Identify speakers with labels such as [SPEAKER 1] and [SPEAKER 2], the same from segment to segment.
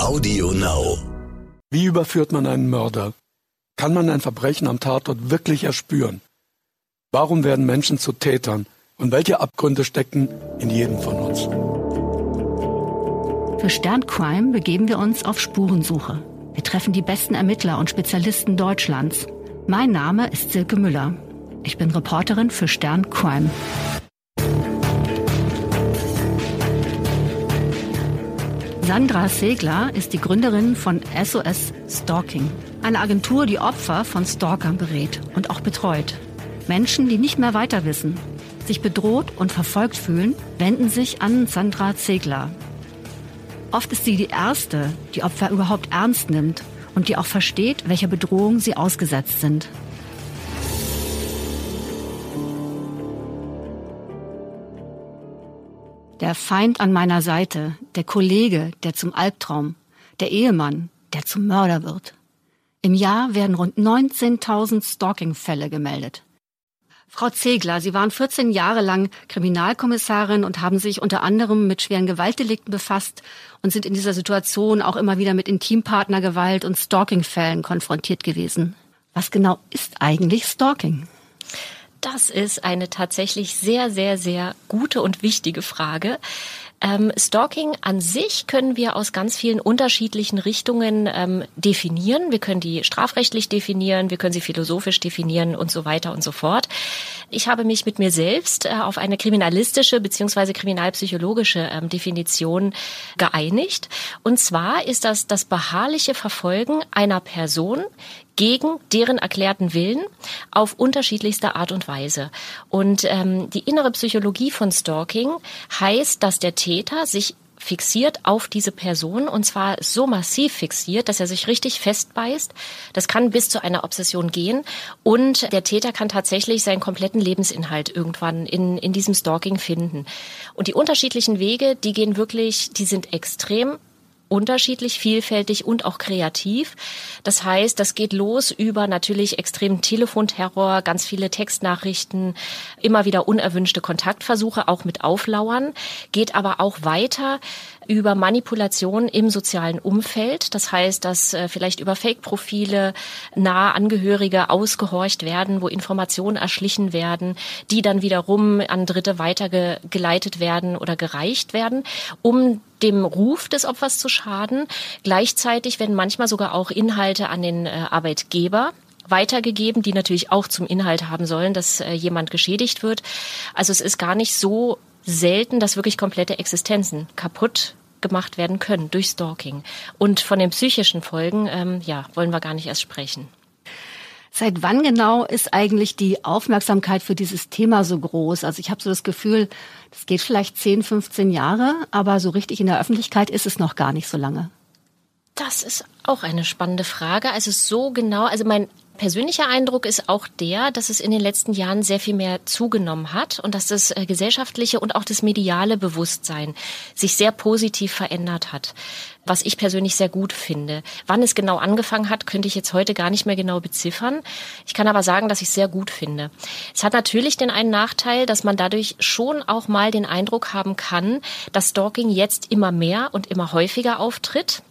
[SPEAKER 1] Audio Now.
[SPEAKER 2] Wie überführt man einen Mörder? Kann man ein Verbrechen am Tatort wirklich erspüren? Warum werden Menschen zu Tätern? Und welche Abgründe stecken in jedem von uns?
[SPEAKER 3] Für Sterncrime begeben wir uns auf Spurensuche. Wir treffen die besten Ermittler und Spezialisten Deutschlands. Mein Name ist Silke Müller. Ich bin Reporterin für Stern Sandra Segler ist die Gründerin von SOS Stalking, eine Agentur, die Opfer von Stalkern berät und auch betreut. Menschen, die nicht mehr weiter wissen, sich bedroht und verfolgt fühlen, wenden sich an Sandra Segler. Oft ist sie die Erste, die Opfer überhaupt ernst nimmt und die auch versteht, welcher Bedrohung sie ausgesetzt sind. Der Feind an meiner Seite, der Kollege, der zum Albtraum, der Ehemann, der zum Mörder wird. Im Jahr werden rund 19.000 Stalking-Fälle gemeldet. Frau Zegler, Sie waren 14 Jahre lang Kriminalkommissarin und haben sich unter anderem mit schweren Gewaltdelikten befasst und sind in dieser Situation auch immer wieder mit Intimpartnergewalt und Stalking-Fällen konfrontiert gewesen. Was genau ist eigentlich Stalking?
[SPEAKER 4] Das ist eine tatsächlich sehr, sehr, sehr gute und wichtige Frage. Ähm, Stalking an sich können wir aus ganz vielen unterschiedlichen Richtungen ähm, definieren. Wir können die strafrechtlich definieren, wir können sie philosophisch definieren und so weiter und so fort. Ich habe mich mit mir selbst äh, auf eine kriminalistische beziehungsweise kriminalpsychologische ähm, Definition geeinigt. Und zwar ist das das beharrliche Verfolgen einer Person gegen deren erklärten Willen auf unterschiedlichste Art und Weise. Und ähm, die innere Psychologie von Stalking heißt, dass der Täter sich fixiert auf diese Person und zwar so massiv fixiert, dass er sich richtig festbeißt. Das kann bis zu einer Obsession gehen und der Täter kann tatsächlich seinen kompletten Lebensinhalt irgendwann in, in diesem Stalking finden. Und die unterschiedlichen Wege, die gehen wirklich, die sind extrem unterschiedlich, vielfältig und auch kreativ. Das heißt, das geht los über natürlich extremen Telefonterror, ganz viele Textnachrichten, immer wieder unerwünschte Kontaktversuche, auch mit Auflauern, geht aber auch weiter über Manipulation im sozialen Umfeld. Das heißt, dass äh, vielleicht über Fake-Profile nahe Angehörige ausgehorcht werden, wo Informationen erschlichen werden, die dann wiederum an Dritte weitergeleitet werden oder gereicht werden, um dem Ruf des Opfers zu schaden. Gleichzeitig werden manchmal sogar auch Inhalte an den äh, Arbeitgeber weitergegeben, die natürlich auch zum Inhalt haben sollen, dass äh, jemand geschädigt wird. Also es ist gar nicht so selten, dass wirklich komplette Existenzen kaputt gemacht werden können durch Stalking. Und von den psychischen Folgen, ähm, ja, wollen wir gar nicht erst sprechen.
[SPEAKER 3] Seit wann genau ist eigentlich die Aufmerksamkeit für dieses Thema so groß? Also ich habe so das Gefühl, das geht vielleicht 10, 15 Jahre, aber so richtig in der Öffentlichkeit ist es noch gar nicht so lange.
[SPEAKER 4] Das ist auch eine spannende Frage. Also so genau, also mein persönlicher Eindruck ist auch der, dass es in den letzten Jahren sehr viel mehr zugenommen hat und dass das äh, gesellschaftliche und auch das mediale Bewusstsein sich sehr positiv verändert hat was ich persönlich sehr gut finde. Wann es genau angefangen hat, könnte ich jetzt heute gar nicht mehr genau beziffern. Ich kann aber sagen, dass ich es sehr gut finde. Es hat natürlich den einen Nachteil, dass man dadurch schon auch mal den Eindruck haben kann, dass Stalking jetzt immer mehr und immer häufiger auftritt.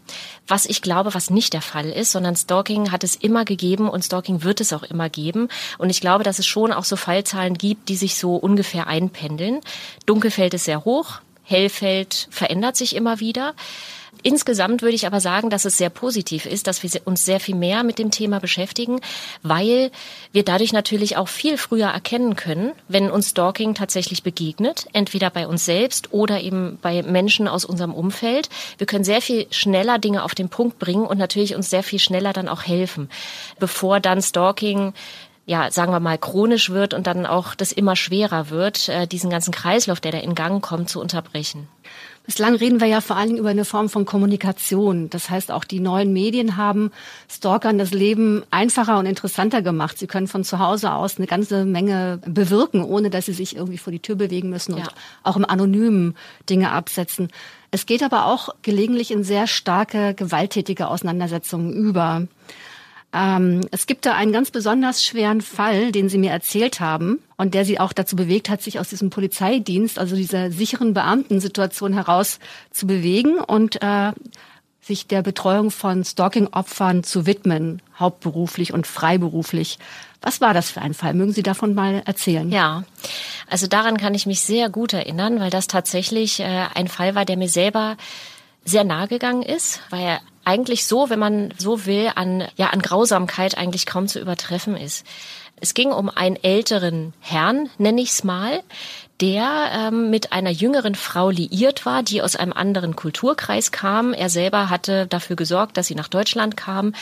[SPEAKER 4] Was ich glaube, was nicht der Fall ist, sondern Stalking hat es immer gegeben und Stalking wird es auch immer geben. Und ich glaube, dass es schon auch so Fallzahlen gibt, die sich so ungefähr einpendeln. Dunkelfeld ist sehr hoch, Hellfeld verändert sich immer wieder. Insgesamt würde ich aber sagen, dass es sehr positiv ist, dass wir uns sehr viel mehr mit dem Thema beschäftigen, weil wir dadurch natürlich auch viel früher erkennen können, wenn uns Stalking tatsächlich begegnet, entweder bei uns selbst oder eben bei Menschen aus unserem Umfeld. Wir können sehr viel schneller Dinge auf den Punkt bringen und natürlich uns sehr viel schneller dann auch helfen, bevor dann Stalking ja, sagen wir mal, chronisch wird und dann auch das immer schwerer wird, äh, diesen ganzen Kreislauf, der da in Gang kommt, zu unterbrechen.
[SPEAKER 3] Bislang reden wir ja vor allen Dingen über eine Form von Kommunikation. Das heißt, auch die neuen Medien haben Stalkern das Leben einfacher und interessanter gemacht. Sie können von zu Hause aus eine ganze Menge bewirken, ohne dass sie sich irgendwie vor die Tür bewegen müssen und ja. auch im Anonymen Dinge absetzen. Es geht aber auch gelegentlich in sehr starke gewalttätige Auseinandersetzungen über. Ähm, es gibt da einen ganz besonders schweren Fall, den Sie mir erzählt haben und der Sie auch dazu bewegt hat, sich aus diesem Polizeidienst, also dieser sicheren Beamtensituation heraus zu bewegen. Und äh, sich der Betreuung von Stalking-Opfern zu widmen, hauptberuflich und freiberuflich. Was war das für ein Fall? Mögen Sie davon mal erzählen?
[SPEAKER 4] Ja, also daran kann ich mich sehr gut erinnern, weil das tatsächlich äh, ein Fall war, der mir selber sehr nahe gegangen ist, weil er eigentlich so, wenn man so will, an, ja, an Grausamkeit eigentlich kaum zu übertreffen ist. Es ging um einen älteren Herrn, nenne ich es mal, der ähm, mit einer jüngeren Frau liiert war, die aus einem anderen Kulturkreis kam. Er selber hatte dafür gesorgt, dass sie nach Deutschland kam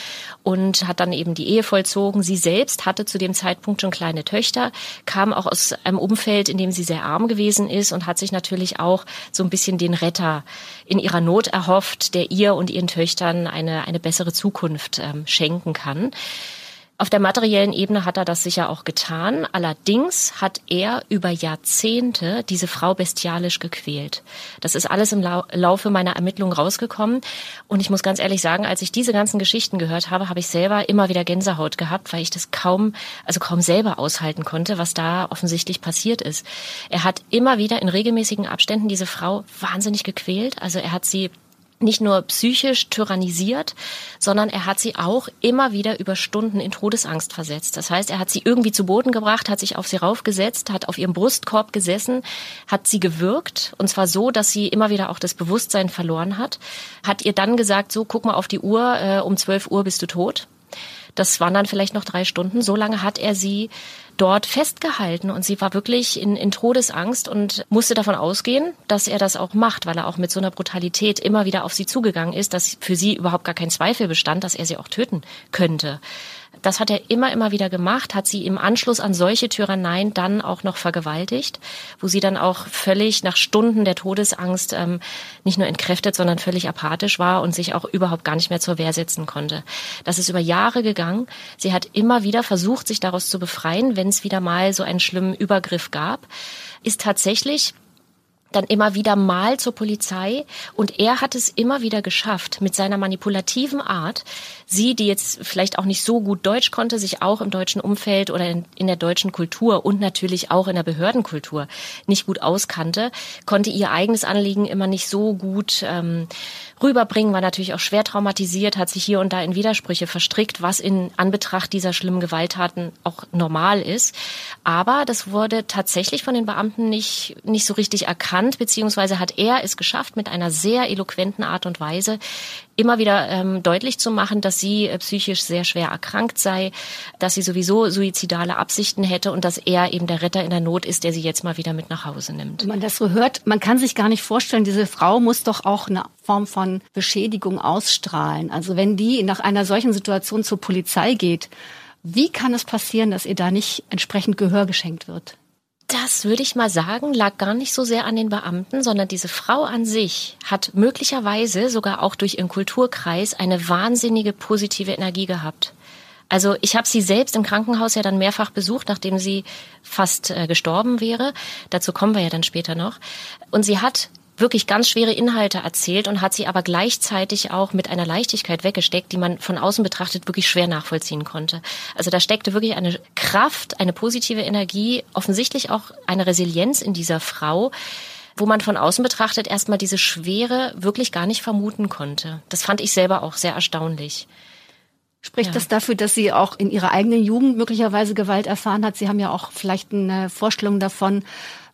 [SPEAKER 4] und hat dann eben die Ehe vollzogen. Sie selbst hatte zu dem Zeitpunkt schon kleine Töchter, kam auch aus einem Umfeld, in dem sie sehr arm gewesen ist und hat sich natürlich auch so ein bisschen den Retter in ihrer Not erhofft, der ihr und ihren Töchtern eine, eine bessere Zukunft ähm, schenken kann. Auf der materiellen Ebene hat er das sicher auch getan. Allerdings hat er über Jahrzehnte diese Frau bestialisch gequält. Das ist alles im Laufe meiner Ermittlungen rausgekommen. Und ich muss ganz ehrlich sagen, als ich diese ganzen Geschichten gehört habe, habe ich selber immer wieder Gänsehaut gehabt, weil ich das kaum, also kaum selber aushalten konnte, was da offensichtlich passiert ist. Er hat immer wieder in regelmäßigen Abständen diese Frau wahnsinnig gequält. Also er hat sie nicht nur psychisch tyrannisiert, sondern er hat sie auch immer wieder über Stunden in Todesangst versetzt. Das heißt, er hat sie irgendwie zu Boden gebracht, hat sich auf sie raufgesetzt, hat auf ihrem Brustkorb gesessen, hat sie gewürgt und zwar so, dass sie immer wieder auch das Bewusstsein verloren hat, hat ihr dann gesagt, so guck mal auf die Uhr, äh, um 12 Uhr bist du tot. Das waren dann vielleicht noch drei Stunden. So lange hat er sie dort festgehalten und sie war wirklich in, in Todesangst und musste davon ausgehen, dass er das auch macht, weil er auch mit so einer Brutalität immer wieder auf sie zugegangen ist, dass für sie überhaupt gar kein Zweifel bestand, dass er sie auch töten könnte. Das hat er immer, immer wieder gemacht, hat sie im Anschluss an solche Tyranneien dann auch noch vergewaltigt, wo sie dann auch völlig nach Stunden der Todesangst ähm, nicht nur entkräftet, sondern völlig apathisch war und sich auch überhaupt gar nicht mehr zur Wehr setzen konnte. Das ist über Jahre gegangen. Sie hat immer wieder versucht, sich daraus zu befreien, wenn es wieder mal so einen schlimmen Übergriff gab, ist tatsächlich dann immer wieder mal zur Polizei. Und er hat es immer wieder geschafft, mit seiner manipulativen Art, sie, die jetzt vielleicht auch nicht so gut Deutsch konnte, sich auch im deutschen Umfeld oder in, in der deutschen Kultur und natürlich auch in der Behördenkultur nicht gut auskannte, konnte ihr eigenes Anliegen immer nicht so gut ähm, rüberbringen, war natürlich auch schwer traumatisiert, hat sich hier und da in Widersprüche verstrickt, was in Anbetracht dieser schlimmen Gewalttaten auch normal ist. Aber das wurde tatsächlich von den Beamten nicht, nicht so richtig erkannt, beziehungsweise hat er es geschafft, mit einer sehr eloquenten Art und Weise immer wieder ähm, deutlich zu machen, dass sie äh, psychisch sehr schwer erkrankt sei, dass sie sowieso suizidale Absichten hätte und dass er eben der Retter in der Not ist, der sie jetzt mal wieder mit nach Hause nimmt.
[SPEAKER 3] Wenn man das so hört, man kann sich gar nicht vorstellen, diese Frau muss doch auch eine Form von Beschädigung ausstrahlen. Also wenn die nach einer solchen Situation zur Polizei geht, wie kann es passieren, dass ihr da nicht entsprechend Gehör geschenkt wird?
[SPEAKER 4] Das würde ich mal sagen, lag gar nicht so sehr an den Beamten, sondern diese Frau an sich hat möglicherweise sogar auch durch ihren Kulturkreis eine wahnsinnige positive Energie gehabt. Also ich habe sie selbst im Krankenhaus ja dann mehrfach besucht, nachdem sie fast äh, gestorben wäre. Dazu kommen wir ja dann später noch. Und sie hat wirklich ganz schwere Inhalte erzählt und hat sie aber gleichzeitig auch mit einer Leichtigkeit weggesteckt, die man von außen betrachtet wirklich schwer nachvollziehen konnte. Also da steckte wirklich eine Kraft, eine positive Energie, offensichtlich auch eine Resilienz in dieser Frau, wo man von außen betrachtet erstmal diese Schwere wirklich gar nicht vermuten konnte. Das fand ich selber auch sehr erstaunlich.
[SPEAKER 3] Spricht ja. das dafür, dass sie auch in ihrer eigenen Jugend möglicherweise Gewalt erfahren hat? Sie haben ja auch vielleicht eine Vorstellung davon,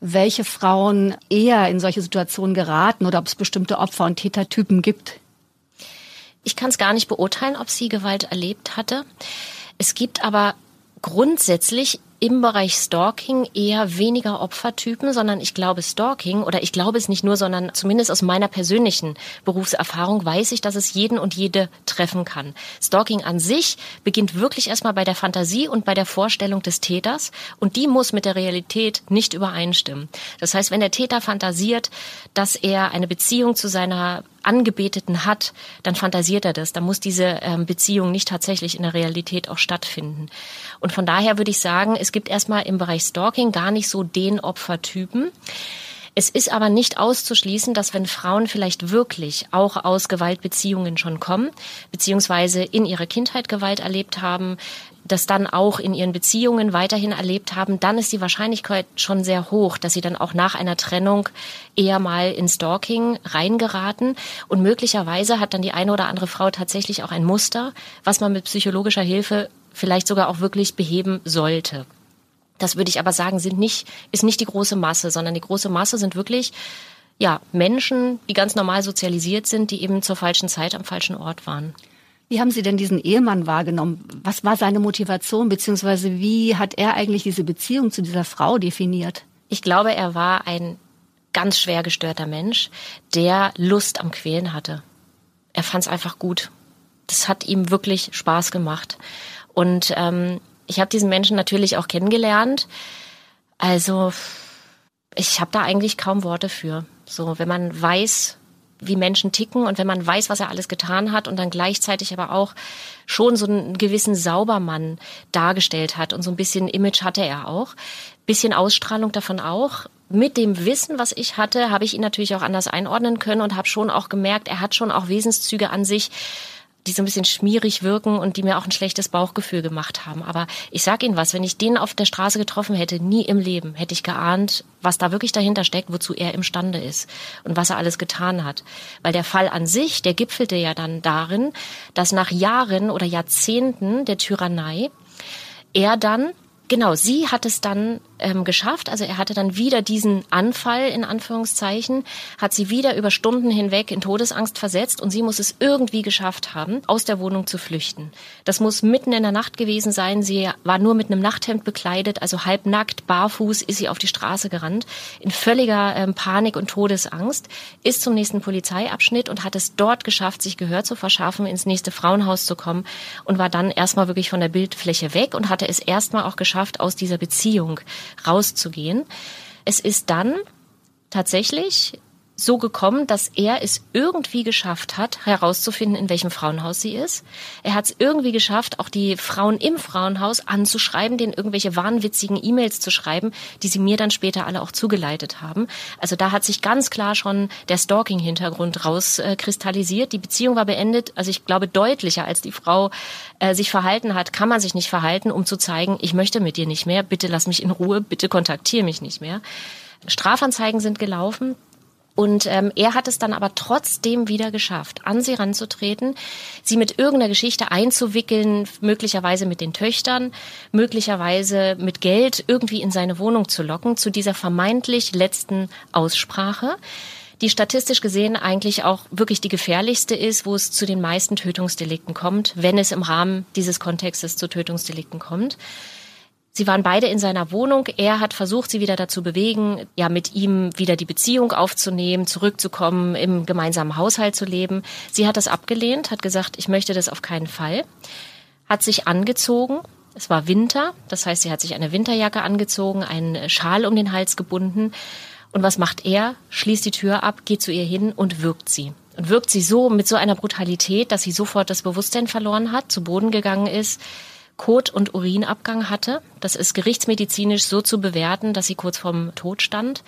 [SPEAKER 3] welche Frauen eher in solche Situationen geraten oder ob es bestimmte Opfer- und Tätertypen gibt?
[SPEAKER 4] Ich kann es gar nicht beurteilen, ob sie Gewalt erlebt hatte. Es gibt aber grundsätzlich im Bereich Stalking eher weniger Opfertypen, sondern ich glaube Stalking oder ich glaube es nicht nur, sondern zumindest aus meiner persönlichen Berufserfahrung weiß ich, dass es jeden und jede treffen kann. Stalking an sich beginnt wirklich erstmal bei der Fantasie und bei der Vorstellung des Täters und die muss mit der Realität nicht übereinstimmen. Das heißt, wenn der Täter fantasiert, dass er eine Beziehung zu seiner Angebeteten hat, dann fantasiert er das. Da muss diese ähm, Beziehung nicht tatsächlich in der Realität auch stattfinden. Und von daher würde ich sagen, es gibt erstmal im Bereich Stalking gar nicht so den Opfertypen. Es ist aber nicht auszuschließen, dass wenn Frauen vielleicht wirklich auch aus Gewaltbeziehungen schon kommen, beziehungsweise in ihrer Kindheit Gewalt erlebt haben, das dann auch in ihren Beziehungen weiterhin erlebt haben, dann ist die Wahrscheinlichkeit schon sehr hoch, dass sie dann auch nach einer Trennung eher mal in Stalking reingeraten. Und möglicherweise hat dann die eine oder andere Frau tatsächlich auch ein Muster, was man mit psychologischer Hilfe vielleicht sogar auch wirklich beheben sollte. Das würde ich aber sagen, sind nicht, ist nicht die große Masse, sondern die große Masse sind wirklich ja, Menschen, die ganz normal sozialisiert sind, die eben zur falschen Zeit am falschen Ort waren.
[SPEAKER 3] Wie haben Sie denn diesen Ehemann wahrgenommen? Was war seine Motivation, beziehungsweise wie hat er eigentlich diese Beziehung zu dieser Frau definiert?
[SPEAKER 4] Ich glaube, er war ein ganz schwer gestörter Mensch, der Lust am Quälen hatte. Er fand es einfach gut. Das hat ihm wirklich Spaß gemacht. Und ähm, ich habe diesen Menschen natürlich auch kennengelernt. Also ich habe da eigentlich kaum Worte für. So, wenn man weiß, wie Menschen ticken und wenn man weiß, was er alles getan hat und dann gleichzeitig aber auch schon so einen gewissen Saubermann dargestellt hat und so ein bisschen Image hatte er auch, bisschen Ausstrahlung davon auch. Mit dem Wissen, was ich hatte, habe ich ihn natürlich auch anders einordnen können und habe schon auch gemerkt, er hat schon auch Wesenszüge an sich, die so ein bisschen schmierig wirken und die mir auch ein schlechtes Bauchgefühl gemacht haben. Aber ich sag Ihnen was, wenn ich den auf der Straße getroffen hätte, nie im Leben, hätte ich geahnt, was da wirklich dahinter steckt, wozu er imstande ist und was er alles getan hat. Weil der Fall an sich, der gipfelte ja dann darin, dass nach Jahren oder Jahrzehnten der Tyrannei er dann Genau, sie hat es dann ähm, geschafft. Also er hatte dann wieder diesen Anfall in Anführungszeichen, hat sie wieder über Stunden hinweg in Todesangst versetzt und sie muss es irgendwie geschafft haben, aus der Wohnung zu flüchten. Das muss mitten in der Nacht gewesen sein. Sie war nur mit einem Nachthemd bekleidet, also halbnackt, barfuß ist sie auf die Straße gerannt, in völliger ähm, Panik und Todesangst, ist zum nächsten Polizeiabschnitt und hat es dort geschafft, sich Gehör zu verschaffen, ins nächste Frauenhaus zu kommen und war dann erstmal wirklich von der Bildfläche weg und hatte es erstmal auch geschafft, aus dieser Beziehung rauszugehen. Es ist dann tatsächlich so gekommen, dass er es irgendwie geschafft hat, herauszufinden, in welchem Frauenhaus sie ist. Er hat es irgendwie geschafft, auch die Frauen im Frauenhaus anzuschreiben, denen irgendwelche wahnwitzigen E-Mails zu schreiben, die sie mir dann später alle auch zugeleitet haben. Also da hat sich ganz klar schon der Stalking-Hintergrund rauskristallisiert. Die Beziehung war beendet. Also ich glaube, deutlicher als die Frau äh, sich verhalten hat, kann man sich nicht verhalten, um zu zeigen, ich möchte mit dir nicht mehr, bitte lass mich in Ruhe, bitte kontaktiere mich nicht mehr. Strafanzeigen sind gelaufen. Und ähm, er hat es dann aber trotzdem wieder geschafft, an sie ranzutreten, sie mit irgendeiner Geschichte einzuwickeln, möglicherweise mit den Töchtern, möglicherweise mit Geld irgendwie in seine Wohnung zu locken, zu dieser vermeintlich letzten Aussprache die statistisch gesehen eigentlich auch wirklich die gefährlichste ist, wo es zu den meisten Tötungsdelikten kommt, wenn es im Rahmen dieses Kontextes zu Tötungsdelikten kommt. Sie waren beide in seiner Wohnung. Er hat versucht, sie wieder dazu bewegen, ja, mit ihm wieder die Beziehung aufzunehmen, zurückzukommen, im gemeinsamen Haushalt zu leben. Sie hat das abgelehnt, hat gesagt, ich möchte das auf keinen Fall. Hat sich angezogen. Es war Winter. Das heißt, sie hat sich eine Winterjacke angezogen, einen Schal um den Hals gebunden. Und was macht er? Schließt die Tür ab, geht zu ihr hin und wirkt sie. Und wirkt sie so mit so einer Brutalität, dass sie sofort das Bewusstsein verloren hat, zu Boden gegangen ist Kot- und Urinabgang hatte. Das ist gerichtsmedizinisch so zu bewerten, dass sie kurz vorm Tod stand.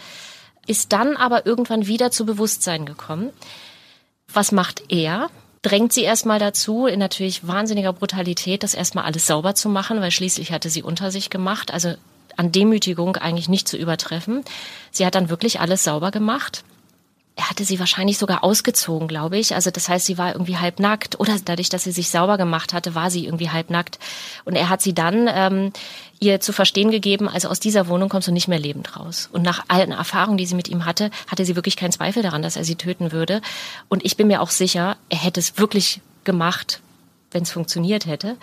[SPEAKER 4] Ist dann aber irgendwann wieder zu Bewusstsein gekommen. Was macht er? Drängt sie erstmal dazu, in natürlich wahnsinniger Brutalität, das erstmal alles sauber zu machen, weil schließlich hatte sie unter sich gemacht. Also an Demütigung eigentlich nicht zu übertreffen. Sie hat dann wirklich alles sauber gemacht er hatte sie wahrscheinlich sogar ausgezogen, glaube ich. Also das heißt, sie war irgendwie halbnackt oder dadurch, dass sie sich sauber gemacht hatte, war sie irgendwie halbnackt. Und er hat sie dann ähm, ihr zu verstehen gegeben, also aus dieser Wohnung kommst du nicht mehr lebend raus. Und nach allen Erfahrungen, die sie mit ihm hatte, hatte sie wirklich keinen Zweifel daran, dass er sie töten würde. Und ich bin mir auch sicher, er hätte es wirklich gemacht, wenn es funktioniert hätte.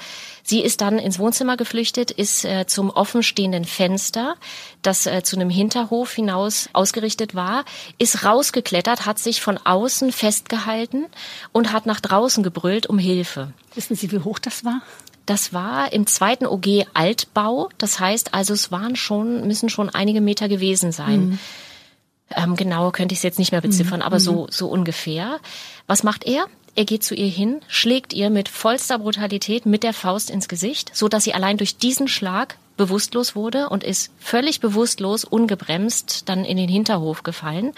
[SPEAKER 4] Sie ist dann ins Wohnzimmer geflüchtet, ist äh, zum offenstehenden Fenster, das äh, zu einem Hinterhof hinaus ausgerichtet war, ist rausgeklettert, hat sich von außen festgehalten und hat nach draußen gebrüllt um Hilfe.
[SPEAKER 3] Wissen Sie, wie hoch das war?
[SPEAKER 4] Das war im zweiten OG Altbau. Das heißt also, es waren schon, müssen schon einige Meter gewesen sein. Mhm. Ähm, genau könnte ich es jetzt nicht mehr beziffern, mhm. aber so, so ungefähr. Was macht er? Er geht zu ihr hin, schlägt ihr mit vollster Brutalität mit der Faust ins Gesicht, so dass sie allein durch diesen Schlag bewusstlos wurde und ist völlig bewusstlos, ungebremst dann in den Hinterhof gefallen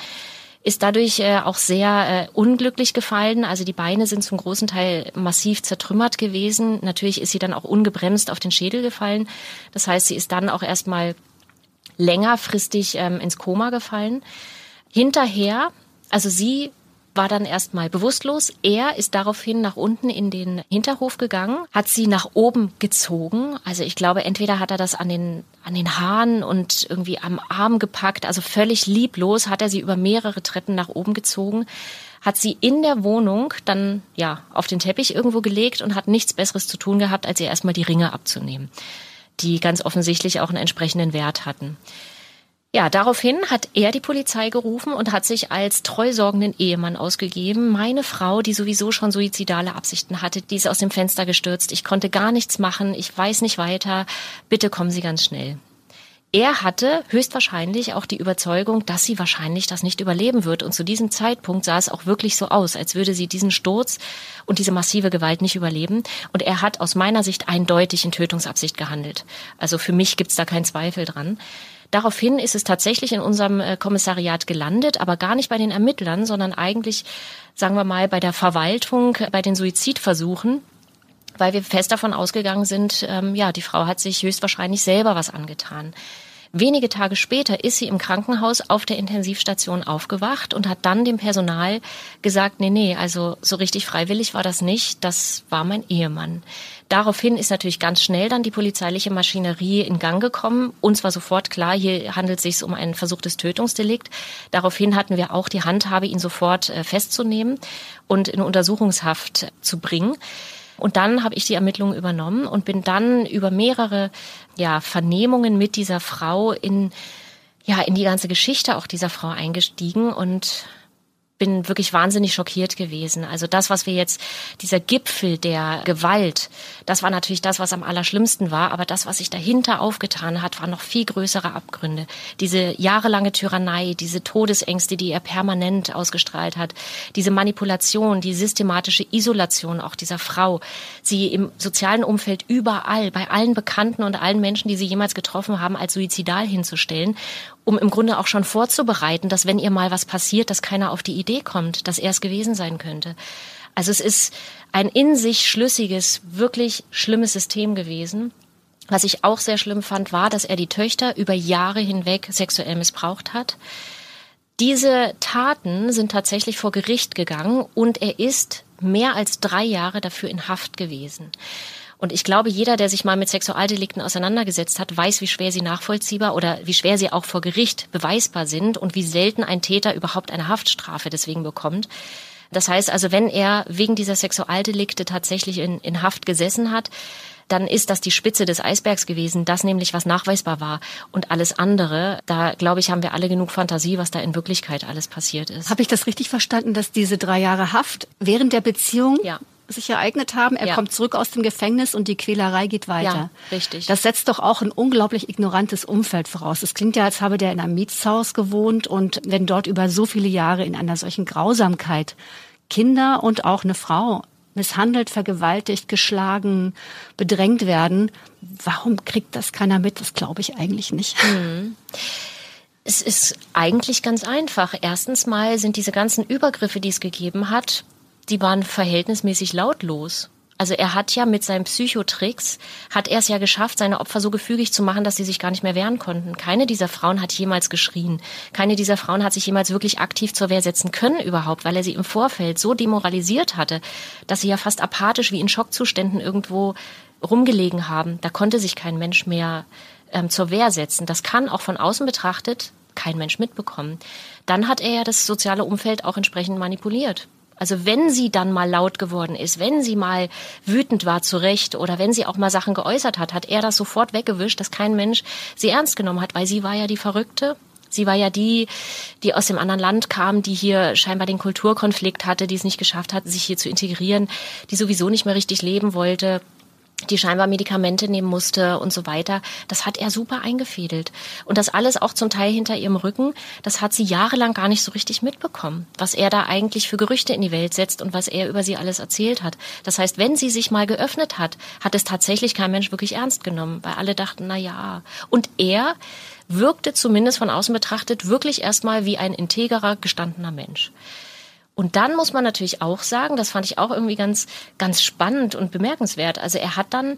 [SPEAKER 4] ist dadurch äh, auch sehr äh, unglücklich gefallen. Also die Beine sind zum großen Teil massiv zertrümmert gewesen. Natürlich ist sie dann auch ungebremst auf den Schädel gefallen. Das heißt, sie ist dann auch erstmal längerfristig ähm, ins Koma gefallen. Hinterher, also sie war dann erstmal bewusstlos. Er ist daraufhin nach unten in den Hinterhof gegangen, hat sie nach oben gezogen. Also ich glaube, entweder hat er das an den, an den Haaren und irgendwie am Arm gepackt, also völlig lieblos hat er sie über mehrere Treppen nach oben gezogen, hat sie in der Wohnung dann, ja, auf den Teppich irgendwo gelegt und hat nichts Besseres zu tun gehabt, als ihr erstmal die Ringe abzunehmen, die ganz offensichtlich auch einen entsprechenden Wert hatten. Ja, daraufhin hat er die Polizei gerufen und hat sich als treusorgenden Ehemann ausgegeben. Meine Frau, die sowieso schon suizidale Absichten hatte, die ist aus dem Fenster gestürzt. Ich konnte gar nichts machen. Ich weiß nicht weiter. Bitte kommen Sie ganz schnell. Er hatte höchstwahrscheinlich auch die Überzeugung, dass sie wahrscheinlich das nicht überleben wird. Und zu diesem Zeitpunkt sah es auch wirklich so aus, als würde sie diesen Sturz und diese massive Gewalt nicht überleben. Und er hat aus meiner Sicht eindeutig in Tötungsabsicht gehandelt. Also für mich gibt's da keinen Zweifel dran. Daraufhin ist es tatsächlich in unserem äh, Kommissariat gelandet, aber gar nicht bei den Ermittlern, sondern eigentlich, sagen wir mal, bei der Verwaltung, bei den Suizidversuchen weil wir fest davon ausgegangen sind, ähm, ja, die Frau hat sich höchstwahrscheinlich selber was angetan. Wenige Tage später ist sie im Krankenhaus auf der Intensivstation aufgewacht und hat dann dem Personal gesagt, nee, nee, also so richtig freiwillig war das nicht, das war mein Ehemann. Daraufhin ist natürlich ganz schnell dann die polizeiliche Maschinerie in Gang gekommen. Uns war sofort klar, hier handelt es sich um ein versuchtes Tötungsdelikt. Daraufhin hatten wir auch die Handhabe, ihn sofort äh, festzunehmen und in Untersuchungshaft zu bringen. Und dann habe ich die Ermittlungen übernommen und bin dann über mehrere ja, Vernehmungen mit dieser Frau in ja in die ganze Geschichte auch dieser Frau eingestiegen und bin wirklich wahnsinnig schockiert gewesen. Also das, was wir jetzt, dieser Gipfel der Gewalt, das war natürlich das, was am allerschlimmsten war. Aber das, was sich dahinter aufgetan hat, waren noch viel größere Abgründe. Diese jahrelange Tyrannei, diese Todesängste, die er permanent ausgestrahlt hat, diese Manipulation, die systematische Isolation auch dieser Frau, sie im sozialen Umfeld überall, bei allen Bekannten und allen Menschen, die sie jemals getroffen haben, als suizidal hinzustellen um im Grunde auch schon vorzubereiten, dass wenn ihr mal was passiert, dass keiner auf die Idee kommt, dass er es gewesen sein könnte. Also es ist ein in sich schlüssiges, wirklich schlimmes System gewesen. Was ich auch sehr schlimm fand, war, dass er die Töchter über Jahre hinweg sexuell missbraucht hat. Diese Taten sind tatsächlich vor Gericht gegangen und er ist mehr als drei Jahre dafür in Haft gewesen. Und ich glaube, jeder, der sich mal mit Sexualdelikten auseinandergesetzt hat, weiß, wie schwer sie nachvollziehbar oder wie schwer sie auch vor Gericht beweisbar sind und wie selten ein Täter überhaupt eine Haftstrafe deswegen bekommt. Das heißt also, wenn er wegen dieser Sexualdelikte tatsächlich in, in Haft gesessen hat, dann ist das die Spitze des Eisbergs gewesen, das nämlich was nachweisbar war. Und alles andere, da glaube ich, haben wir alle genug Fantasie, was da in Wirklichkeit alles passiert ist.
[SPEAKER 3] Habe ich das richtig verstanden, dass diese drei Jahre Haft während der Beziehung ja sich ereignet haben. Er ja. kommt zurück aus dem Gefängnis und die Quälerei geht weiter.
[SPEAKER 4] Ja, richtig.
[SPEAKER 3] Das setzt doch auch ein unglaublich ignorantes Umfeld voraus. Es klingt ja, als habe der in einem Mietshaus gewohnt und wenn dort über so viele Jahre in einer solchen Grausamkeit Kinder und auch eine Frau misshandelt, vergewaltigt, geschlagen, bedrängt werden, warum kriegt das keiner mit? Das glaube ich eigentlich nicht. Mhm.
[SPEAKER 4] Es ist eigentlich ganz einfach. Erstens mal sind diese ganzen Übergriffe, die es gegeben hat, die waren verhältnismäßig lautlos. Also er hat ja mit seinen Psychotricks, hat er es ja geschafft, seine Opfer so gefügig zu machen, dass sie sich gar nicht mehr wehren konnten. Keine dieser Frauen hat jemals geschrien. Keine dieser Frauen hat sich jemals wirklich aktiv zur Wehr setzen können überhaupt, weil er sie im Vorfeld so demoralisiert hatte, dass sie ja fast apathisch wie in Schockzuständen irgendwo rumgelegen haben. Da konnte sich kein Mensch mehr ähm, zur Wehr setzen. Das kann auch von außen betrachtet kein Mensch mitbekommen. Dann hat er ja das soziale Umfeld auch entsprechend manipuliert. Also wenn sie dann mal laut geworden ist, wenn sie mal wütend war zu Recht oder wenn sie auch mal Sachen geäußert hat, hat er das sofort weggewischt, dass kein Mensch sie ernst genommen hat, weil sie war ja die Verrückte. Sie war ja die, die aus dem anderen Land kam, die hier scheinbar den Kulturkonflikt hatte, die es nicht geschafft hat, sich hier zu integrieren, die sowieso nicht mehr richtig leben wollte. Die scheinbar Medikamente nehmen musste und so weiter. Das hat er super eingefädelt. Und das alles auch zum Teil hinter ihrem Rücken, das hat sie jahrelang gar nicht so richtig mitbekommen, was er da eigentlich für Gerüchte in die Welt setzt und was er über sie alles erzählt hat. Das heißt, wenn sie sich mal geöffnet hat, hat es tatsächlich kein Mensch wirklich ernst genommen, weil alle dachten, na ja. Und er wirkte zumindest von außen betrachtet wirklich erstmal wie ein integerer, gestandener Mensch. Und dann muss man natürlich auch sagen, das fand ich auch irgendwie ganz, ganz spannend und bemerkenswert. Also er hat dann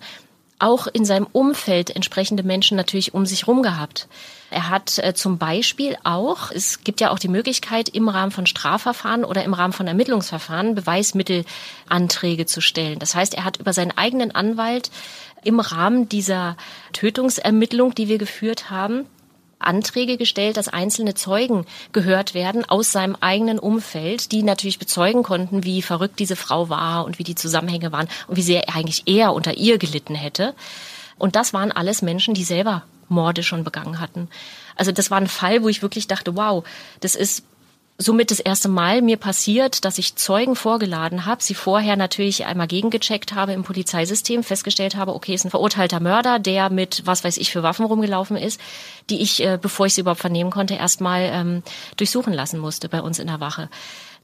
[SPEAKER 4] auch in seinem Umfeld entsprechende Menschen natürlich um sich rum gehabt. Er hat äh, zum Beispiel auch, es gibt ja auch die Möglichkeit, im Rahmen von Strafverfahren oder im Rahmen von Ermittlungsverfahren Beweismittelanträge zu stellen. Das heißt, er hat über seinen eigenen Anwalt im Rahmen dieser Tötungsermittlung, die wir geführt haben, Anträge gestellt, dass einzelne Zeugen gehört werden aus seinem eigenen Umfeld, die natürlich bezeugen konnten, wie verrückt diese Frau war und wie die Zusammenhänge waren und wie sehr eigentlich er unter ihr gelitten hätte. Und das waren alles Menschen, die selber Morde schon begangen hatten. Also das war ein Fall, wo ich wirklich dachte, wow, das ist somit das erste Mal mir passiert, dass ich Zeugen vorgeladen habe, sie vorher natürlich einmal gegengecheckt habe im Polizeisystem, festgestellt habe, okay, ist ein verurteilter Mörder, der mit was weiß ich für Waffen rumgelaufen ist, die ich, äh, bevor ich sie überhaupt vernehmen konnte, erstmal ähm, durchsuchen lassen musste bei uns in der Wache.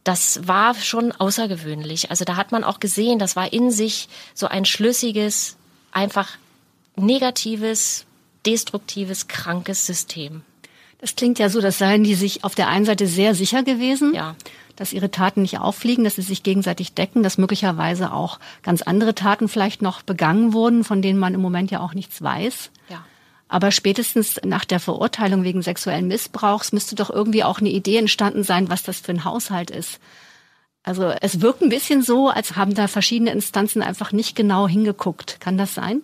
[SPEAKER 4] Das war schon außergewöhnlich. Also da hat man auch gesehen, das war in sich so ein schlüssiges, einfach negatives, destruktives, krankes System.
[SPEAKER 3] Es klingt ja so, dass seien die sich auf der einen Seite sehr sicher gewesen, ja. dass ihre Taten nicht auffliegen, dass sie sich gegenseitig decken, dass möglicherweise auch ganz andere Taten vielleicht noch begangen wurden, von denen man im Moment ja auch nichts weiß. Ja. Aber spätestens nach der Verurteilung wegen sexuellen Missbrauchs müsste doch irgendwie auch eine Idee entstanden sein, was das für ein Haushalt ist. Also es wirkt ein bisschen so, als haben da verschiedene Instanzen einfach nicht genau hingeguckt. Kann das sein?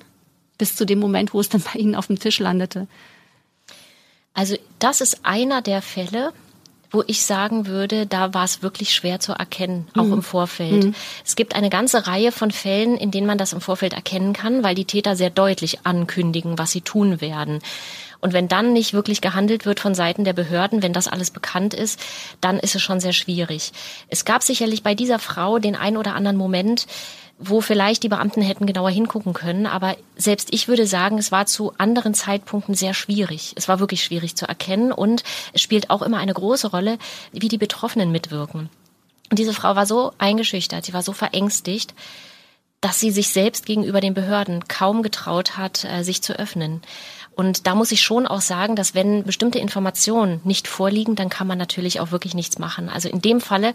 [SPEAKER 3] Bis zu dem Moment, wo es dann bei Ihnen auf dem Tisch landete.
[SPEAKER 4] Also das ist einer der Fälle, wo ich sagen würde, da war es wirklich schwer zu erkennen, auch mhm. im Vorfeld. Mhm. Es gibt eine ganze Reihe von Fällen, in denen man das im Vorfeld erkennen kann, weil die Täter sehr deutlich ankündigen, was sie tun werden. Und wenn dann nicht wirklich gehandelt wird von Seiten der Behörden, wenn das alles bekannt ist, dann ist es schon sehr schwierig. Es gab sicherlich bei dieser Frau den ein oder anderen Moment, wo vielleicht die Beamten hätten genauer hingucken können. Aber selbst ich würde sagen, es war zu anderen Zeitpunkten sehr schwierig. Es war wirklich schwierig zu erkennen und es spielt auch immer eine große Rolle, wie die Betroffenen mitwirken. Und diese Frau war so eingeschüchtert, sie war so verängstigt, dass sie sich selbst gegenüber den Behörden kaum getraut hat, äh, sich zu öffnen. Und da muss ich schon auch sagen, dass wenn bestimmte Informationen nicht vorliegen, dann kann man natürlich auch wirklich nichts machen. Also in dem Falle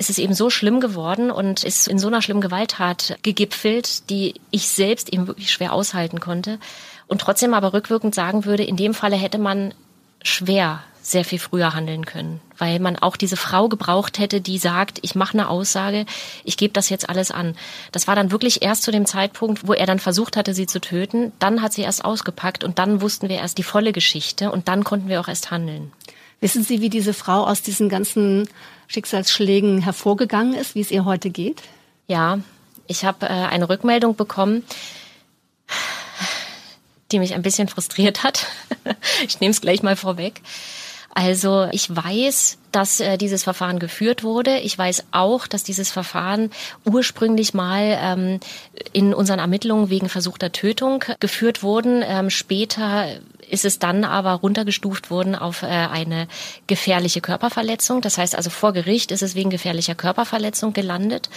[SPEAKER 4] ist es eben so schlimm geworden und ist in so einer schlimmen Gewalttat gegipfelt, die ich selbst eben wirklich schwer aushalten konnte. Und trotzdem aber rückwirkend sagen würde, in dem Falle hätte man schwer sehr viel früher handeln können, weil man auch diese Frau gebraucht hätte, die sagt, ich mache eine Aussage, ich gebe das jetzt alles an. Das war dann wirklich erst zu dem Zeitpunkt, wo er dann versucht hatte, sie zu töten. Dann hat sie erst ausgepackt und dann wussten wir erst die volle Geschichte und dann konnten wir auch erst handeln.
[SPEAKER 3] Wissen Sie, wie diese Frau aus diesen ganzen Schicksalsschlägen hervorgegangen ist, wie es ihr heute geht?
[SPEAKER 4] Ja, ich habe äh, eine Rückmeldung bekommen, die mich ein bisschen frustriert hat. ich nehme es gleich mal vorweg. Also ich weiß, dass äh, dieses Verfahren geführt wurde. Ich weiß auch, dass dieses Verfahren ursprünglich mal ähm, in unseren Ermittlungen wegen versuchter Tötung geführt wurden. Ähm, später ist es dann aber runtergestuft worden auf äh, eine gefährliche Körperverletzung. Das heißt also vor Gericht ist es wegen gefährlicher Körperverletzung gelandet.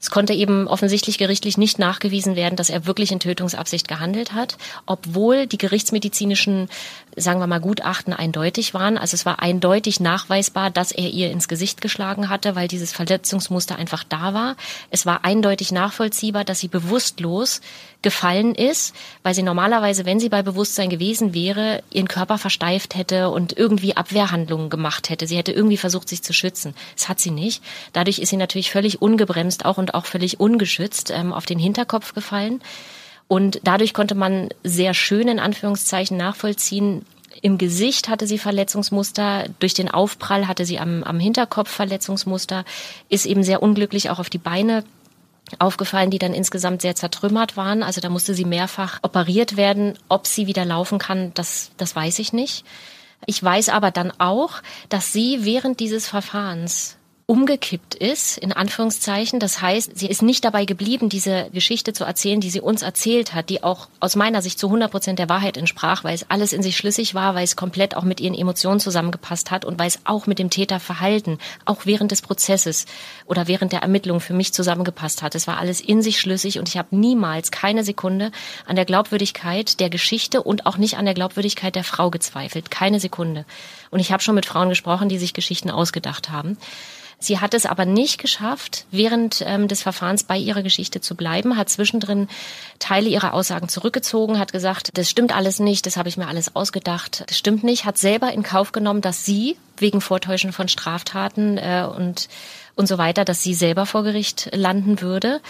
[SPEAKER 4] Es konnte eben offensichtlich gerichtlich nicht nachgewiesen werden, dass er wirklich in Tötungsabsicht gehandelt hat, obwohl die gerichtsmedizinischen, sagen wir mal, Gutachten eindeutig waren. Also es war eindeutig nachweisbar, dass er ihr ins Gesicht geschlagen hatte, weil dieses Verletzungsmuster einfach da war. Es war eindeutig nachvollziehbar, dass sie bewusstlos gefallen ist, weil sie normalerweise, wenn sie bei Bewusstsein gewesen wäre, ihren Körper versteift hätte und irgendwie Abwehrhandlungen gemacht hätte. Sie hätte irgendwie versucht, sich zu schützen. Das hat sie nicht. Dadurch ist sie natürlich völlig ungebremst auch und auch völlig ungeschützt ähm, auf den Hinterkopf gefallen. Und dadurch konnte man sehr schön in Anführungszeichen nachvollziehen, im Gesicht hatte sie Verletzungsmuster, durch den Aufprall hatte sie am, am Hinterkopf Verletzungsmuster, ist eben sehr unglücklich auch auf die Beine aufgefallen, die dann insgesamt sehr zertrümmert waren. Also da musste sie mehrfach operiert werden. Ob sie wieder laufen kann, das, das weiß ich nicht. Ich weiß aber dann auch, dass sie während dieses Verfahrens umgekippt ist, in Anführungszeichen. Das heißt, sie ist nicht dabei geblieben, diese Geschichte zu erzählen, die sie uns erzählt hat, die auch aus meiner Sicht zu 100 Prozent der Wahrheit entsprach, weil es alles in sich schlüssig war, weil es komplett auch mit ihren Emotionen zusammengepasst hat und weil es auch mit dem Täterverhalten, auch während des Prozesses oder während der Ermittlung für mich zusammengepasst hat. Es war alles in sich schlüssig und ich habe niemals keine Sekunde an der Glaubwürdigkeit der Geschichte und auch nicht an der Glaubwürdigkeit der Frau gezweifelt. Keine Sekunde. Und ich habe schon mit Frauen gesprochen, die sich Geschichten ausgedacht haben. Sie hat es aber nicht geschafft, während ähm, des Verfahrens bei ihrer Geschichte zu bleiben, hat zwischendrin Teile ihrer Aussagen zurückgezogen, hat gesagt, das stimmt alles nicht, das habe ich mir alles ausgedacht, das stimmt nicht, hat selber in Kauf genommen, dass sie wegen Vortäuschen von Straftaten äh, und und so weiter, dass sie selber vor Gericht landen würde.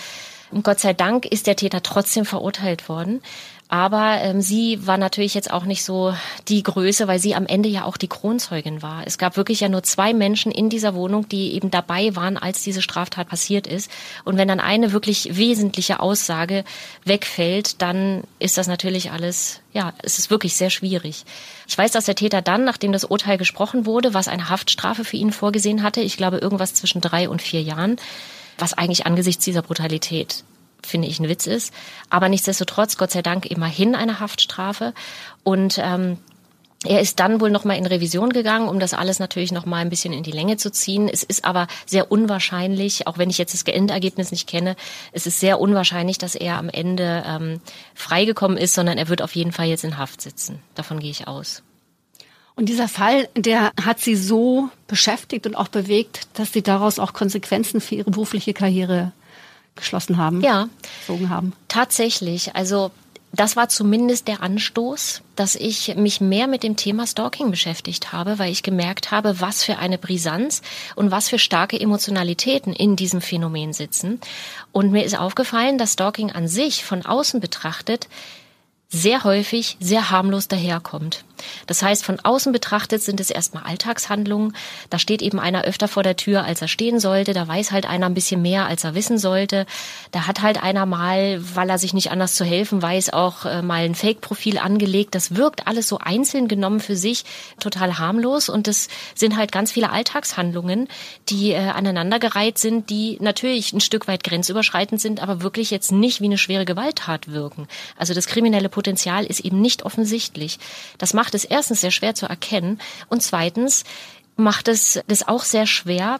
[SPEAKER 4] Und Gott sei Dank ist der Täter trotzdem verurteilt worden. Aber ähm, sie war natürlich jetzt auch nicht so die Größe, weil sie am Ende ja auch die Kronzeugin war. Es gab wirklich ja nur zwei Menschen in dieser Wohnung, die eben dabei waren, als diese Straftat passiert ist. Und wenn dann eine wirklich wesentliche Aussage wegfällt, dann ist das natürlich alles, ja, es ist wirklich sehr schwierig. Ich weiß, dass der Täter dann, nachdem das Urteil gesprochen wurde, was eine Haftstrafe für ihn vorgesehen hatte, ich glaube irgendwas zwischen drei und vier Jahren, was eigentlich angesichts dieser Brutalität finde ich, ein Witz ist. Aber nichtsdestotrotz, Gott sei Dank, immerhin eine Haftstrafe. Und ähm, er ist dann wohl nochmal in Revision gegangen, um das alles natürlich nochmal ein bisschen in die Länge zu ziehen. Es ist aber sehr unwahrscheinlich, auch wenn ich jetzt das Endergebnis nicht kenne, es ist sehr unwahrscheinlich, dass er am Ende ähm, freigekommen ist, sondern er wird auf jeden Fall jetzt in Haft sitzen. Davon gehe ich aus.
[SPEAKER 3] Und dieser Fall, der hat Sie so beschäftigt und auch bewegt, dass Sie daraus auch Konsequenzen für Ihre berufliche Karriere geschlossen haben?
[SPEAKER 4] Ja.
[SPEAKER 3] Gezogen haben?
[SPEAKER 4] Tatsächlich. Also das war zumindest der Anstoß, dass ich mich mehr mit dem Thema Stalking beschäftigt habe, weil ich gemerkt habe, was für eine Brisanz und was für starke Emotionalitäten in diesem Phänomen sitzen. Und mir ist aufgefallen, dass Stalking an sich von außen betrachtet sehr häufig sehr harmlos daherkommt. Das heißt, von außen betrachtet sind es erstmal Alltagshandlungen. Da steht eben einer öfter vor der Tür, als er stehen sollte. Da weiß halt einer ein bisschen mehr, als er wissen sollte. Da hat halt einer mal, weil er sich nicht anders zu helfen weiß, auch äh, mal ein Fake-Profil angelegt. Das wirkt alles so einzeln genommen für sich total harmlos. Und das sind halt ganz viele Alltagshandlungen, die äh, aneinandergereiht sind, die natürlich ein Stück weit grenzüberschreitend sind, aber wirklich jetzt nicht wie eine schwere Gewalttat wirken. Also das kriminelle Potenzial ist eben nicht offensichtlich. Das macht es erstens sehr schwer zu erkennen und zweitens macht es das auch sehr schwer,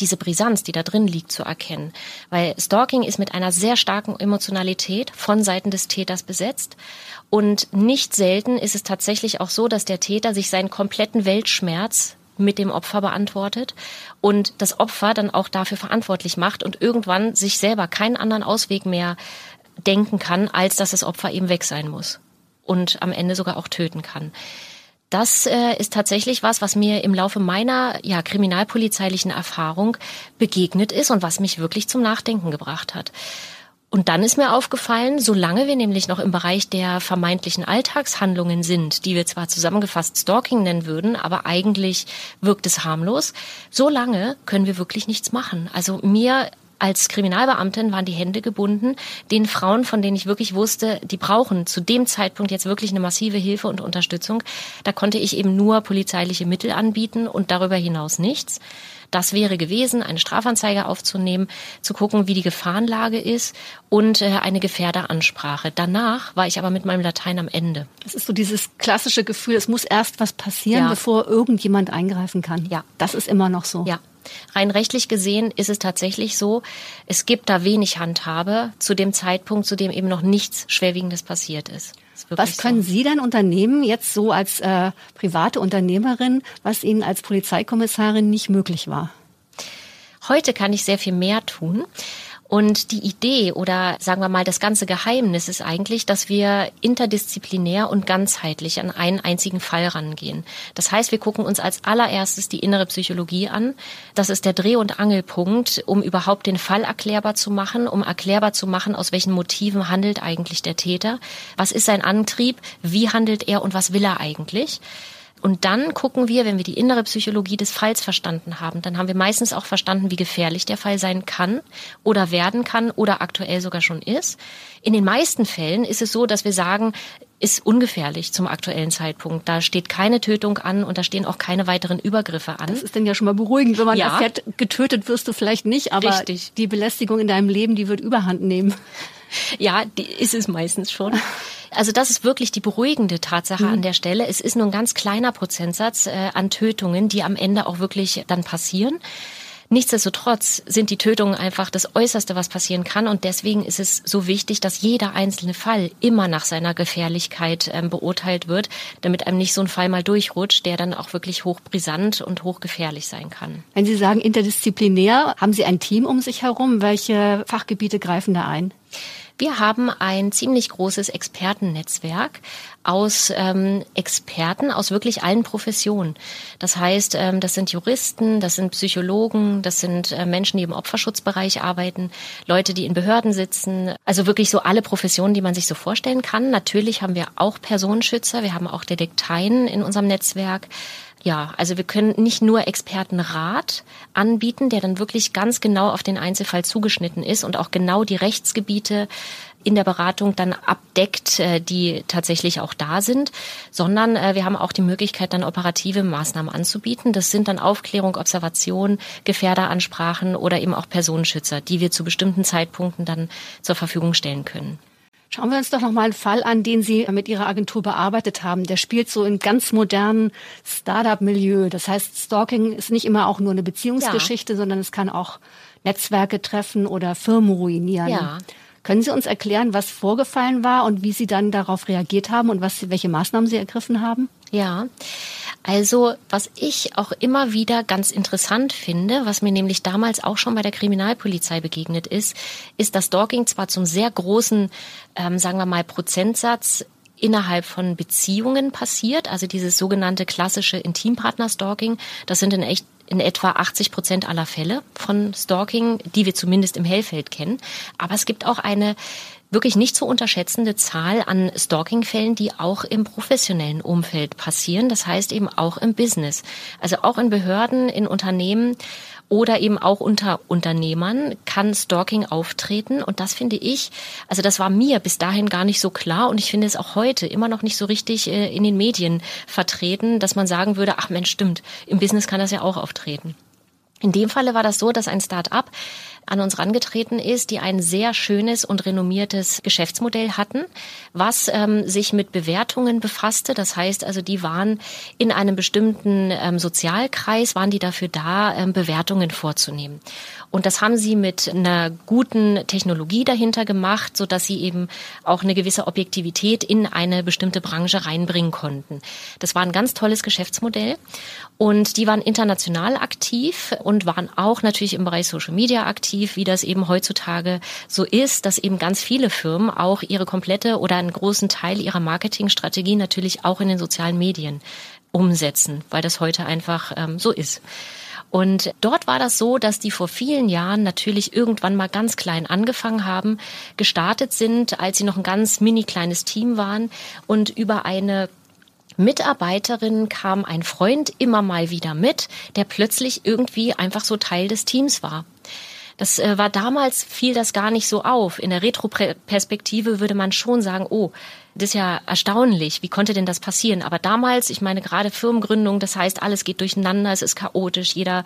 [SPEAKER 4] diese Brisanz, die da drin liegt, zu erkennen. Weil Stalking ist mit einer sehr starken Emotionalität von Seiten des Täters besetzt. Und nicht selten ist es tatsächlich auch so, dass der Täter sich seinen kompletten Weltschmerz mit dem Opfer beantwortet und das Opfer dann auch dafür verantwortlich macht und irgendwann sich selber keinen anderen Ausweg mehr denken kann, als dass das Opfer eben weg sein muss und am Ende sogar auch töten kann. Das äh, ist tatsächlich was, was mir im Laufe meiner ja, kriminalpolizeilichen Erfahrung begegnet ist und was mich wirklich zum Nachdenken gebracht hat. Und dann ist mir aufgefallen, solange wir nämlich noch im Bereich der vermeintlichen Alltagshandlungen sind, die wir zwar zusammengefasst Stalking nennen würden, aber eigentlich wirkt es harmlos, solange können wir wirklich nichts machen. Also mir als Kriminalbeamtin waren die Hände gebunden, den Frauen, von denen ich wirklich wusste, die brauchen zu dem Zeitpunkt jetzt wirklich eine massive Hilfe und Unterstützung. Da konnte ich eben nur polizeiliche Mittel anbieten und darüber hinaus nichts. Das wäre gewesen, eine Strafanzeige aufzunehmen, zu gucken, wie die Gefahrenlage ist und äh, eine Gefährderansprache. Danach war ich aber mit meinem Latein am Ende.
[SPEAKER 3] Das ist so dieses klassische Gefühl, es muss erst was passieren, ja. bevor irgendjemand eingreifen kann.
[SPEAKER 4] Ja.
[SPEAKER 3] Das ist immer noch so.
[SPEAKER 4] Ja. Rein rechtlich gesehen ist es tatsächlich so, es gibt da wenig Handhabe zu dem Zeitpunkt, zu dem eben noch nichts Schwerwiegendes passiert ist. ist
[SPEAKER 3] was können so. Sie denn unternehmen, jetzt so als äh, private Unternehmerin, was Ihnen als Polizeikommissarin nicht möglich war?
[SPEAKER 4] Heute kann ich sehr viel mehr tun. Und die Idee oder sagen wir mal das ganze Geheimnis ist eigentlich, dass wir interdisziplinär und ganzheitlich an einen einzigen Fall rangehen. Das heißt, wir gucken uns als allererstes die innere Psychologie an. Das ist der Dreh- und Angelpunkt, um überhaupt den Fall erklärbar zu machen, um erklärbar zu machen, aus welchen Motiven handelt eigentlich der Täter. Was ist sein Antrieb? Wie handelt er und was will er eigentlich? Und dann gucken wir, wenn wir die innere Psychologie des Falls verstanden haben, dann haben wir meistens auch verstanden, wie gefährlich der Fall sein kann oder werden kann oder aktuell sogar schon ist. In den meisten Fällen ist es so, dass wir sagen, ist ungefährlich zum aktuellen Zeitpunkt. Da steht keine Tötung an und da stehen auch keine weiteren Übergriffe an.
[SPEAKER 3] Das ist denn ja schon mal beruhigend, wenn man ja. erfährt, getötet wirst du vielleicht nicht, aber Richtig. die Belästigung in deinem Leben, die wird überhand nehmen.
[SPEAKER 4] Ja, die ist es meistens schon. Also das ist wirklich die beruhigende Tatsache mhm. an der Stelle. Es ist nur ein ganz kleiner Prozentsatz äh, an Tötungen, die am Ende auch wirklich dann passieren. Nichtsdestotrotz sind die Tötungen einfach das Äußerste, was passieren kann. Und deswegen ist es so wichtig, dass jeder einzelne Fall immer nach seiner Gefährlichkeit ähm, beurteilt wird, damit einem nicht so ein Fall mal durchrutscht, der dann auch wirklich hochbrisant und hochgefährlich sein kann.
[SPEAKER 3] Wenn Sie sagen interdisziplinär, haben Sie ein Team um sich herum? Welche Fachgebiete greifen da ein?
[SPEAKER 4] Wir haben ein ziemlich großes Expertennetzwerk aus ähm, Experten aus wirklich allen Professionen. Das heißt, ähm, das sind Juristen, das sind Psychologen, das sind äh, Menschen, die im Opferschutzbereich arbeiten, Leute, die in Behörden sitzen. Also wirklich so alle Professionen, die man sich so vorstellen kann. Natürlich haben wir auch Personenschützer, wir haben auch Detekteien in unserem Netzwerk. Ja, also wir können nicht nur Expertenrat anbieten, der dann wirklich ganz genau auf den Einzelfall zugeschnitten ist und auch genau die Rechtsgebiete in der Beratung dann abdeckt, äh, die tatsächlich auch da sind, sondern äh, wir haben auch die Möglichkeit, dann operative Maßnahmen anzubieten. Das sind dann Aufklärung, Observation, Gefährderansprachen oder eben auch Personenschützer, die wir zu bestimmten Zeitpunkten dann zur Verfügung stellen können.
[SPEAKER 3] Schauen wir uns doch noch mal einen Fall an, den Sie mit Ihrer Agentur bearbeitet haben. Der spielt so in ganz modernen Startup-Milieu. Das heißt, Stalking ist nicht immer auch nur eine Beziehungsgeschichte, ja. sondern es kann auch Netzwerke treffen oder Firmen ruinieren. Ja. Können Sie uns erklären, was vorgefallen war und wie Sie dann darauf reagiert haben und was, welche Maßnahmen Sie ergriffen haben?
[SPEAKER 4] Ja, also was ich auch immer wieder ganz interessant finde, was mir nämlich damals auch schon bei der Kriminalpolizei begegnet ist, ist, dass Stalking zwar zum sehr großen, ähm, sagen wir mal, Prozentsatz innerhalb von Beziehungen passiert, also dieses sogenannte klassische Intimpartner-Stalking, das sind in echt in etwa 80 Prozent aller Fälle von Stalking, die wir zumindest im Hellfeld kennen. Aber es gibt auch eine wirklich nicht zu unterschätzende Zahl an Stalking-Fällen, die auch im professionellen Umfeld passieren. Das heißt eben auch im Business. Also auch in Behörden, in Unternehmen oder eben auch unter Unternehmern kann Stalking auftreten. Und das finde ich, also das war mir bis dahin gar nicht so klar und ich finde es auch heute immer noch nicht so richtig äh, in den Medien vertreten, dass man sagen würde, ach Mensch, stimmt, im Business kann das ja auch auftreten. In dem Falle war das so, dass ein Start-up an uns rangetreten ist, die ein sehr schönes und renommiertes Geschäftsmodell hatten, was ähm, sich mit Bewertungen befasste. Das heißt also, die waren in einem bestimmten ähm, Sozialkreis, waren die dafür da, ähm, Bewertungen vorzunehmen. Und das haben sie mit einer guten Technologie dahinter gemacht, so dass sie eben auch eine gewisse Objektivität in eine bestimmte Branche reinbringen konnten. Das war ein ganz tolles Geschäftsmodell. Und die waren international aktiv und waren auch natürlich im Bereich Social Media aktiv, wie das eben heutzutage so ist, dass eben ganz viele Firmen auch ihre komplette oder einen großen Teil ihrer Marketingstrategie natürlich auch in den sozialen Medien umsetzen, weil das heute einfach ähm, so ist. Und dort war das so, dass die vor vielen Jahren natürlich irgendwann mal ganz klein angefangen haben, gestartet sind, als sie noch ein ganz mini kleines Team waren und über eine Mitarbeiterin kam ein Freund immer mal wieder mit, der plötzlich irgendwie einfach so Teil des Teams war. Das äh, war damals, fiel das gar nicht so auf. In der Retroperspektive würde man schon sagen, oh, das ist ja erstaunlich. Wie konnte denn das passieren? Aber damals, ich meine gerade Firmengründung, das heißt, alles geht durcheinander, es ist chaotisch, jeder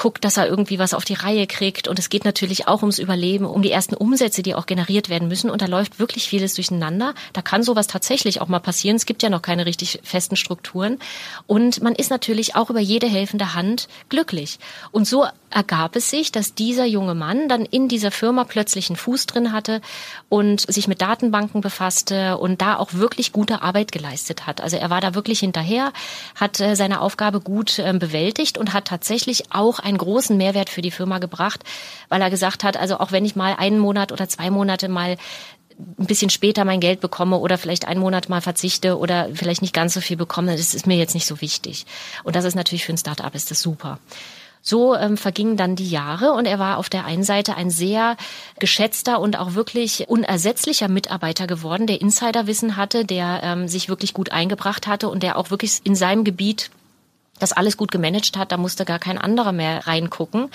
[SPEAKER 4] guckt, dass er irgendwie was auf die Reihe kriegt. Und es geht natürlich auch ums Überleben, um die ersten Umsätze, die auch generiert werden müssen. Und da läuft wirklich vieles durcheinander. Da kann sowas tatsächlich auch mal passieren. Es gibt ja noch keine richtig festen Strukturen. Und man ist natürlich auch über jede helfende Hand glücklich. Und so ergab es sich, dass dieser junge Mann dann in dieser Firma plötzlich einen Fuß drin hatte und sich mit Datenbanken befasste und da auch wirklich gute Arbeit geleistet hat. Also er war da wirklich hinterher, hat äh, seine Aufgabe gut ähm, bewältigt und hat tatsächlich auch einen großen Mehrwert für die Firma gebracht, weil er gesagt hat, also auch wenn ich mal einen Monat oder zwei Monate mal ein bisschen später mein Geld bekomme oder vielleicht einen Monat mal verzichte oder vielleicht nicht ganz so viel bekomme, das ist mir jetzt nicht so wichtig. Und das ist natürlich für ein Startup ist das super. So ähm, vergingen dann die Jahre und er war auf der einen Seite ein sehr geschätzter und auch wirklich unersetzlicher Mitarbeiter geworden, der Insiderwissen hatte, der ähm, sich wirklich gut eingebracht hatte und der auch wirklich in seinem Gebiet das alles gut gemanagt hat. Da musste gar kein anderer mehr reingucken.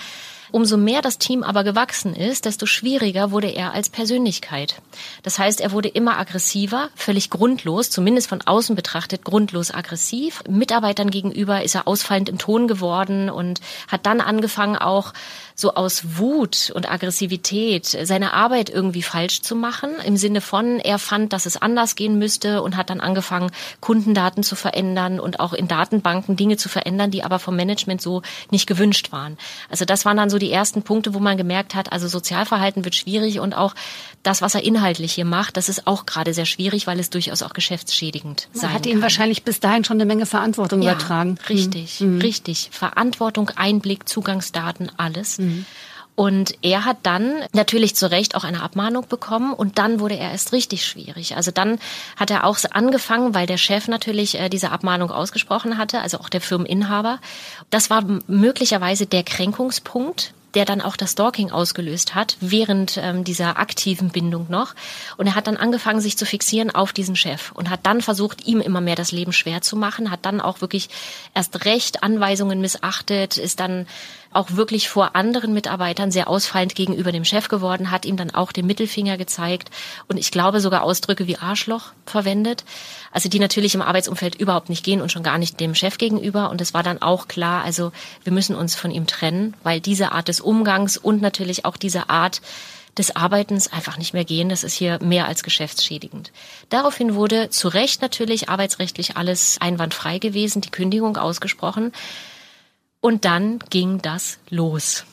[SPEAKER 4] Umso mehr das Team aber gewachsen ist, desto schwieriger wurde er als Persönlichkeit. Das heißt, er wurde immer aggressiver, völlig grundlos, zumindest von außen betrachtet, grundlos aggressiv. Mitarbeitern gegenüber ist er ausfallend im Ton geworden und hat dann angefangen auch so aus Wut und Aggressivität seine Arbeit irgendwie falsch zu machen, im Sinne von, er fand, dass es anders gehen müsste und hat dann angefangen, Kundendaten zu verändern und auch in Datenbanken Dinge zu verändern, die aber vom Management so nicht gewünscht waren. Also das waren dann so die ersten Punkte, wo man gemerkt hat, also Sozialverhalten wird schwierig und auch das, was er inhaltlich hier macht, das ist auch gerade sehr schwierig, weil es durchaus auch geschäftsschädigend sein
[SPEAKER 3] hat ihm wahrscheinlich bis dahin schon eine Menge Verantwortung
[SPEAKER 4] ja,
[SPEAKER 3] übertragen.
[SPEAKER 4] Richtig, mhm. richtig. Verantwortung, Einblick, Zugangsdaten, alles. Mhm. Und er hat dann natürlich zu Recht auch eine Abmahnung bekommen und dann wurde er erst richtig schwierig. Also dann hat er auch angefangen, weil der Chef natürlich äh, diese Abmahnung ausgesprochen hatte, also auch der Firmeninhaber. Das war möglicherweise der Kränkungspunkt, der dann auch das Stalking ausgelöst hat, während ähm, dieser aktiven Bindung noch. Und er hat dann angefangen, sich zu fixieren auf diesen Chef und hat dann versucht, ihm immer mehr das Leben schwer zu machen, hat dann auch wirklich erst recht Anweisungen missachtet, ist dann auch wirklich vor anderen Mitarbeitern sehr ausfallend gegenüber dem Chef geworden, hat ihm dann auch den Mittelfinger gezeigt und ich glaube sogar Ausdrücke wie Arschloch verwendet, also die natürlich im Arbeitsumfeld überhaupt nicht gehen und schon gar nicht dem Chef gegenüber. Und es war dann auch klar, also wir müssen uns von ihm trennen, weil diese Art des Umgangs und natürlich auch diese Art des Arbeitens einfach nicht mehr gehen. Das ist hier mehr als geschäftsschädigend. Daraufhin wurde zu Recht natürlich arbeitsrechtlich alles einwandfrei gewesen, die Kündigung ausgesprochen. Und dann ging das los.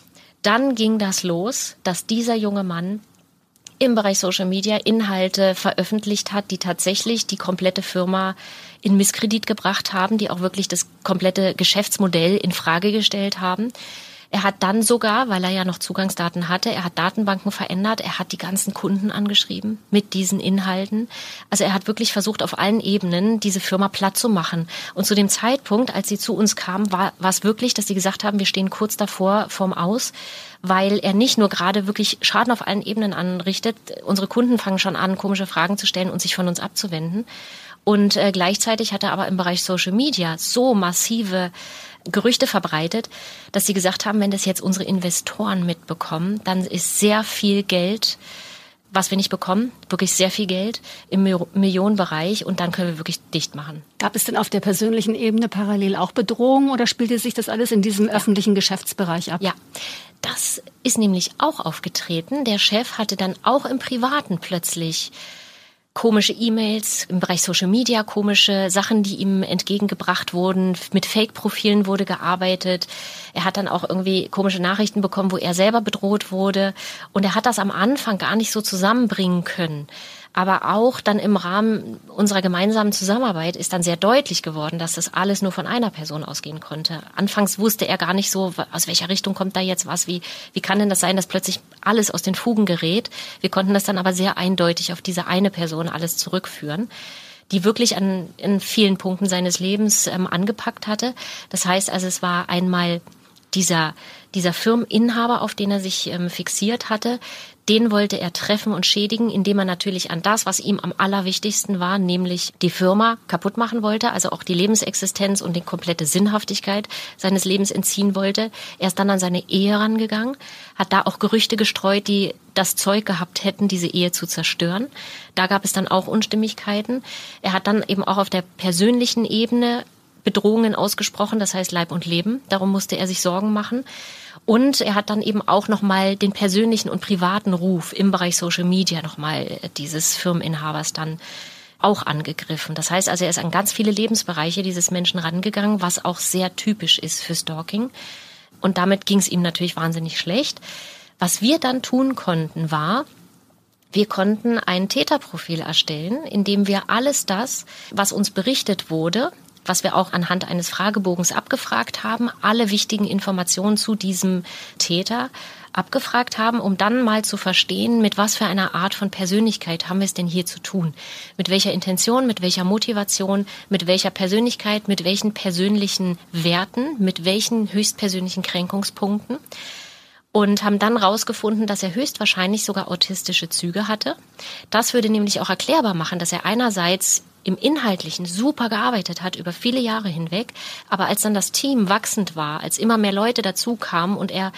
[SPEAKER 4] Dann ging das los, dass dieser junge Mann im Bereich Social Media Inhalte veröffentlicht hat, die tatsächlich die komplette Firma in Misskredit gebracht haben, die auch wirklich das komplette Geschäftsmodell in Frage gestellt haben. Er hat dann sogar, weil er ja noch Zugangsdaten hatte, er hat Datenbanken verändert, er hat die ganzen Kunden angeschrieben mit diesen Inhalten. Also er hat wirklich versucht, auf allen Ebenen diese Firma platt zu machen. Und zu dem Zeitpunkt, als sie zu uns kamen, war, war es wirklich, dass sie gesagt haben, wir stehen kurz davor vorm Aus, weil er nicht nur gerade wirklich Schaden auf allen Ebenen anrichtet. Unsere Kunden fangen schon an, komische Fragen zu stellen und sich von uns abzuwenden. Und äh, gleichzeitig hat er aber im Bereich Social Media so massive Gerüchte verbreitet, dass sie gesagt haben, wenn das jetzt unsere Investoren mitbekommen, dann ist sehr viel Geld, was wir nicht bekommen, wirklich sehr viel Geld im Millionenbereich und dann können wir wirklich dicht machen.
[SPEAKER 3] Gab es denn auf der persönlichen Ebene parallel auch Bedrohungen oder spielte sich das alles in diesem ja. öffentlichen Geschäftsbereich ab?
[SPEAKER 4] Ja, das ist nämlich auch aufgetreten. Der Chef hatte dann auch im Privaten plötzlich komische E-Mails im Bereich Social Media, komische Sachen, die ihm entgegengebracht wurden. Mit Fake-Profilen wurde gearbeitet. Er hat dann auch irgendwie komische Nachrichten bekommen, wo er selber bedroht wurde. Und er hat das am Anfang gar nicht so zusammenbringen können. Aber auch dann im Rahmen unserer gemeinsamen Zusammenarbeit ist dann sehr deutlich geworden, dass das alles nur von einer Person ausgehen konnte. Anfangs wusste er gar nicht so, aus welcher Richtung kommt da jetzt was, wie, wie kann denn das sein, dass plötzlich alles aus den Fugen gerät. Wir konnten das dann aber sehr eindeutig auf diese eine Person alles zurückführen die wirklich an in vielen Punkten seines Lebens ähm, angepackt hatte. Das heißt also, es war einmal dieser, dieser Firmeninhaber, auf den er sich ähm, fixiert hatte, den wollte er treffen und schädigen, indem er natürlich an das, was ihm am allerwichtigsten war, nämlich die Firma kaputt machen wollte, also auch die Lebensexistenz und die komplette Sinnhaftigkeit seines Lebens entziehen wollte. Er ist dann an seine Ehe rangegangen, hat da auch Gerüchte gestreut, die das Zeug gehabt hätten, diese Ehe zu zerstören. Da gab es dann auch Unstimmigkeiten. Er hat dann eben auch auf der persönlichen Ebene Bedrohungen ausgesprochen, das heißt Leib und Leben. Darum musste er sich Sorgen machen. Und er hat dann eben auch nochmal den persönlichen und privaten Ruf im Bereich Social Media nochmal dieses Firmeninhabers dann auch angegriffen. Das heißt also, er ist an ganz viele Lebensbereiche dieses Menschen rangegangen, was auch sehr typisch ist für Stalking. Und damit ging es ihm natürlich wahnsinnig schlecht. Was wir dann tun konnten, war, wir konnten ein Täterprofil erstellen, in dem wir alles das, was uns berichtet wurde, was wir auch anhand eines Fragebogens abgefragt haben, alle wichtigen Informationen zu diesem Täter abgefragt haben, um dann mal zu verstehen, mit was für einer Art von Persönlichkeit haben wir es denn hier zu tun? Mit welcher Intention, mit welcher Motivation, mit welcher Persönlichkeit, mit welchen persönlichen Werten, mit welchen höchstpersönlichen Kränkungspunkten? und haben dann rausgefunden, dass er höchstwahrscheinlich sogar autistische Züge hatte. Das würde nämlich auch erklärbar machen, dass er einerseits im Inhaltlichen super gearbeitet hat über viele Jahre hinweg, aber als dann das Team wachsend war, als immer mehr Leute dazu kamen und er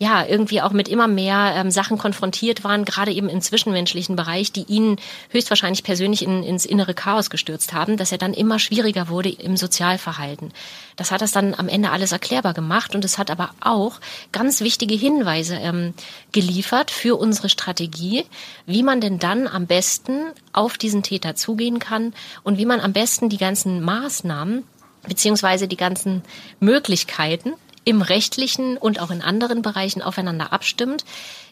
[SPEAKER 4] ja irgendwie auch mit immer mehr ähm, Sachen konfrontiert waren, gerade eben im zwischenmenschlichen Bereich, die ihn höchstwahrscheinlich persönlich in, ins innere Chaos gestürzt haben, dass er dann immer schwieriger wurde im Sozialverhalten. Das hat das dann am Ende alles erklärbar gemacht und es hat aber auch ganz wichtige Hinweise ähm, geliefert für unsere Strategie, wie man denn dann am besten auf diesen Täter zugehen kann und wie man am besten die ganzen Maßnahmen beziehungsweise die ganzen Möglichkeiten, im rechtlichen und auch in anderen Bereichen aufeinander abstimmt,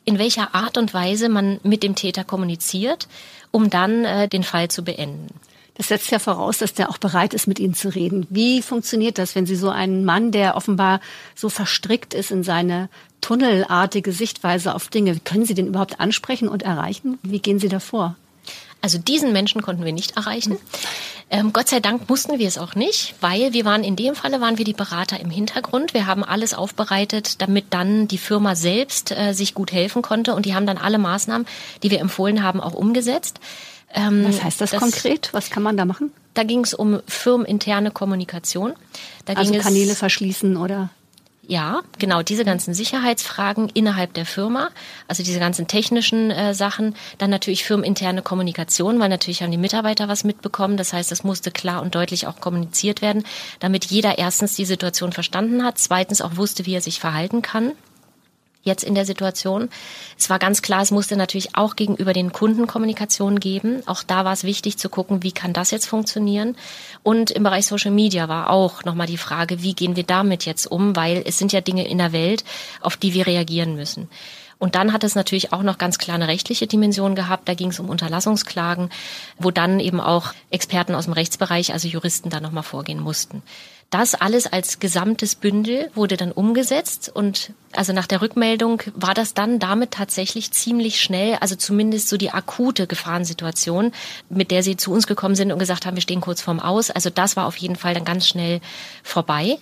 [SPEAKER 4] in welcher Art und Weise man mit dem Täter kommuniziert, um dann äh, den Fall zu beenden.
[SPEAKER 3] Das setzt ja voraus, dass der auch bereit ist, mit Ihnen zu reden. Wie funktioniert das, wenn Sie so einen Mann, der offenbar so verstrickt ist in seine tunnelartige Sichtweise auf Dinge, können Sie den überhaupt ansprechen und erreichen? Wie gehen Sie davor?
[SPEAKER 4] Also diesen Menschen konnten wir nicht erreichen. Ähm, Gott sei Dank mussten wir es auch nicht, weil wir waren in dem Falle waren wir die Berater im Hintergrund. Wir haben alles aufbereitet, damit dann die Firma selbst äh, sich gut helfen konnte und die haben dann alle Maßnahmen, die wir empfohlen haben, auch umgesetzt.
[SPEAKER 3] Ähm, Was heißt das, das, konkret? Was kann man da machen?
[SPEAKER 4] Da ging es um firmeninterne Kommunikation.
[SPEAKER 3] Da also Kanäle verschließen oder?
[SPEAKER 4] Ja, genau, diese ganzen Sicherheitsfragen innerhalb der Firma, also diese ganzen technischen äh, Sachen, dann natürlich firmeninterne Kommunikation, weil natürlich haben die Mitarbeiter was mitbekommen. Das heißt, es musste klar und deutlich auch kommuniziert werden, damit jeder erstens die Situation verstanden hat, zweitens auch wusste, wie er sich verhalten kann jetzt in der Situation. Es war ganz klar, es musste natürlich auch gegenüber den Kunden Kommunikation geben. Auch da war es wichtig zu gucken, wie kann das jetzt funktionieren. Und im Bereich Social Media war auch nochmal die Frage, wie gehen wir damit jetzt um, weil es sind ja Dinge in der Welt, auf die wir reagieren müssen. Und dann hat es natürlich auch noch ganz klar eine rechtliche Dimension gehabt. Da ging es um Unterlassungsklagen, wo dann eben auch Experten aus dem Rechtsbereich, also Juristen, da nochmal vorgehen mussten. Das alles als gesamtes Bündel wurde dann umgesetzt und also nach der Rückmeldung war das dann damit tatsächlich ziemlich schnell, also zumindest so die akute Gefahrensituation, mit der sie zu uns gekommen sind und gesagt haben, wir stehen kurz vorm Aus. Also das war auf jeden Fall dann ganz schnell vorbei.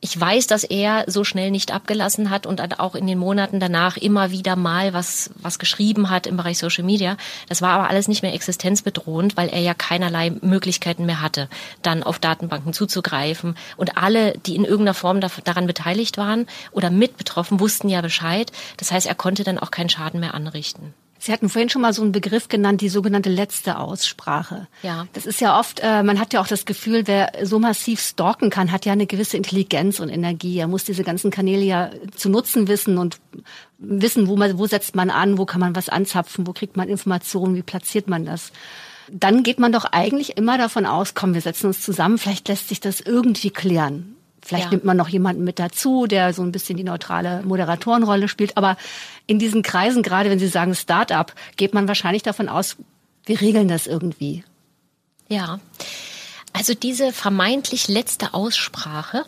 [SPEAKER 4] Ich weiß, dass er so schnell nicht abgelassen hat und auch in den Monaten danach immer wieder mal was, was geschrieben hat im Bereich Social Media. Das war aber alles nicht mehr existenzbedrohend, weil er ja keinerlei Möglichkeiten mehr hatte, dann auf Datenbanken zuzugreifen. Und alle, die in irgendeiner Form daran beteiligt waren oder mit betroffen, wussten ja Bescheid. Das heißt, er konnte dann auch keinen Schaden mehr anrichten.
[SPEAKER 3] Sie hatten vorhin schon mal so einen Begriff genannt, die sogenannte letzte Aussprache. Ja. Das ist ja oft, äh, man hat ja auch das Gefühl, wer so massiv stalken kann, hat ja eine gewisse Intelligenz und Energie. Er muss diese ganzen Kanäle ja zu nutzen wissen und wissen, wo man, wo setzt man an, wo kann man was anzapfen, wo kriegt man Informationen, wie platziert man das. Dann geht man doch eigentlich immer davon aus, komm, wir setzen uns zusammen, vielleicht lässt sich das irgendwie klären. Vielleicht ja. nimmt man noch jemanden mit dazu, der so ein bisschen die neutrale Moderatorenrolle spielt. Aber in diesen Kreisen, gerade wenn Sie sagen Start-up, geht man wahrscheinlich davon aus, wir regeln das irgendwie.
[SPEAKER 4] Ja. Also diese vermeintlich letzte Aussprache,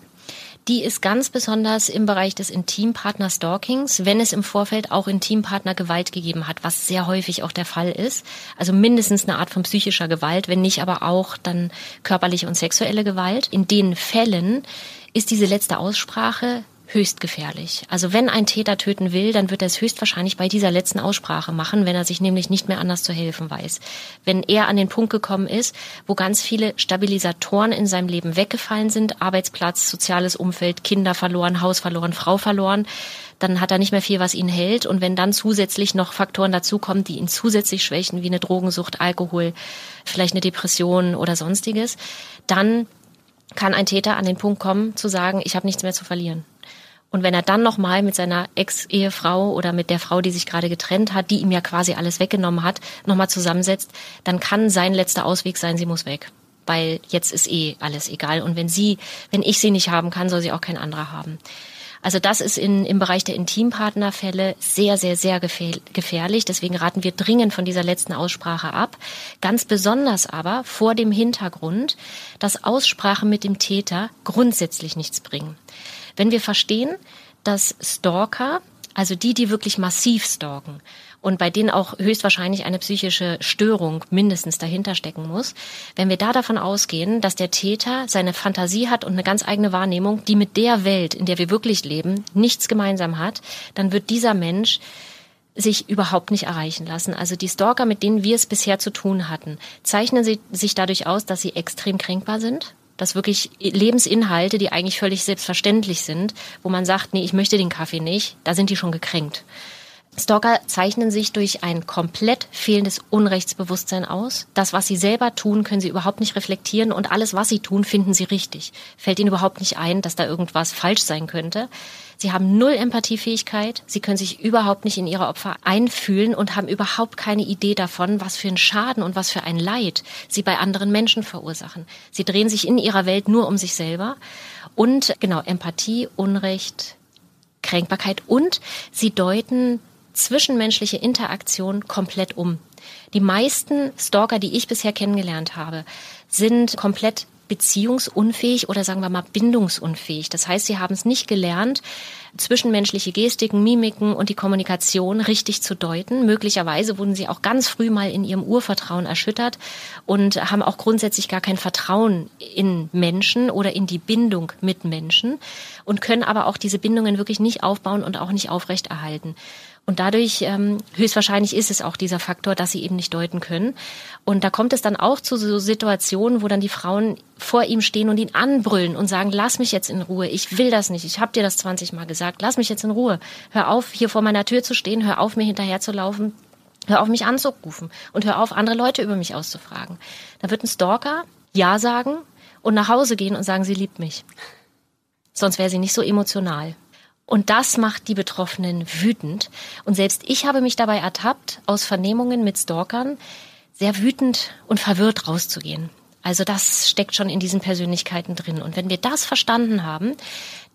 [SPEAKER 4] die ist ganz besonders im Bereich des Intimpartner-Stalkings, wenn es im Vorfeld auch Intimpartner Gewalt gegeben hat, was sehr häufig auch der Fall ist. Also mindestens eine Art von psychischer Gewalt, wenn nicht aber auch dann körperliche und sexuelle Gewalt. In den Fällen ist diese letzte Aussprache höchst gefährlich. Also wenn ein Täter töten will, dann wird er es höchstwahrscheinlich bei dieser letzten Aussprache machen, wenn er sich nämlich nicht mehr anders zu helfen weiß. Wenn er an den Punkt gekommen ist, wo ganz viele Stabilisatoren in seinem Leben weggefallen sind, Arbeitsplatz, soziales Umfeld, Kinder verloren, Haus verloren, Frau verloren, dann hat er nicht mehr viel, was ihn hält. Und wenn dann zusätzlich noch Faktoren dazukommen, die ihn zusätzlich schwächen, wie eine Drogensucht, Alkohol, vielleicht eine Depression oder sonstiges, dann kann ein Täter an den Punkt kommen, zu sagen, ich habe nichts mehr zu verlieren. Und wenn er dann nochmal mit seiner Ex-Ehefrau oder mit der Frau, die sich gerade getrennt hat, die ihm ja quasi alles weggenommen hat, nochmal zusammensetzt, dann kann sein letzter Ausweg sein, sie muss weg. Weil jetzt ist eh alles egal. Und wenn sie, wenn ich sie nicht haben kann, soll sie auch kein anderer haben. Also das ist in, im Bereich der Intimpartnerfälle sehr, sehr, sehr gefährlich. Deswegen raten wir dringend von dieser letzten Aussprache ab. Ganz besonders aber vor dem Hintergrund, dass Aussprachen mit dem Täter grundsätzlich nichts bringen. Wenn wir verstehen, dass Stalker, also die, die wirklich massiv stalken, und bei denen auch höchstwahrscheinlich eine psychische Störung mindestens dahinter stecken muss. Wenn wir da davon ausgehen, dass der Täter seine Fantasie hat und eine ganz eigene Wahrnehmung, die mit der Welt, in der wir wirklich leben, nichts gemeinsam hat, dann wird dieser Mensch sich überhaupt nicht erreichen lassen. Also die Stalker, mit denen wir es bisher zu tun hatten, zeichnen sie sich dadurch aus, dass sie extrem kränkbar sind, dass wirklich Lebensinhalte, die eigentlich völlig selbstverständlich sind, wo man sagt, nee, ich möchte den Kaffee nicht, da sind die schon gekränkt. Stalker zeichnen sich durch ein komplett fehlendes Unrechtsbewusstsein aus. Das, was sie selber tun, können sie überhaupt nicht reflektieren und alles, was sie tun, finden sie richtig. Fällt ihnen überhaupt nicht ein, dass da irgendwas falsch sein könnte. Sie haben null Empathiefähigkeit. Sie können sich überhaupt nicht in ihre Opfer einfühlen und haben überhaupt keine Idee davon, was für ein Schaden und was für ein Leid sie bei anderen Menschen verursachen. Sie drehen sich in ihrer Welt nur um sich selber. Und genau, Empathie, Unrecht, Kränkbarkeit und sie deuten zwischenmenschliche Interaktion komplett um. Die meisten Stalker, die ich bisher kennengelernt habe, sind komplett beziehungsunfähig oder sagen wir mal bindungsunfähig. Das heißt, sie haben es nicht gelernt, zwischenmenschliche Gestiken, Mimiken und die Kommunikation richtig zu deuten. Möglicherweise wurden sie auch ganz früh mal in ihrem Urvertrauen erschüttert und haben auch grundsätzlich gar kein Vertrauen in Menschen oder in die Bindung mit Menschen und können aber auch diese Bindungen wirklich nicht aufbauen und auch nicht aufrechterhalten. Und dadurch ähm, höchstwahrscheinlich ist es auch dieser Faktor, dass sie eben nicht deuten können. Und da kommt es dann auch zu so Situationen, wo dann die Frauen vor ihm stehen und ihn anbrüllen und sagen, lass mich jetzt in Ruhe, ich will das nicht, ich habe dir das 20 Mal gesagt, lass mich jetzt in Ruhe. Hör auf, hier vor meiner Tür zu stehen, hör auf, mir hinterher zu laufen, hör auf, mich anzurufen und hör auf, andere Leute über mich auszufragen. Da wird ein Stalker Ja sagen und nach Hause gehen und sagen, sie liebt mich. Sonst wäre sie nicht so emotional. Und das macht die Betroffenen wütend. Und selbst ich habe mich dabei ertappt, aus Vernehmungen mit Stalkern sehr wütend und verwirrt rauszugehen. Also das steckt schon in diesen Persönlichkeiten drin. Und wenn wir das verstanden haben,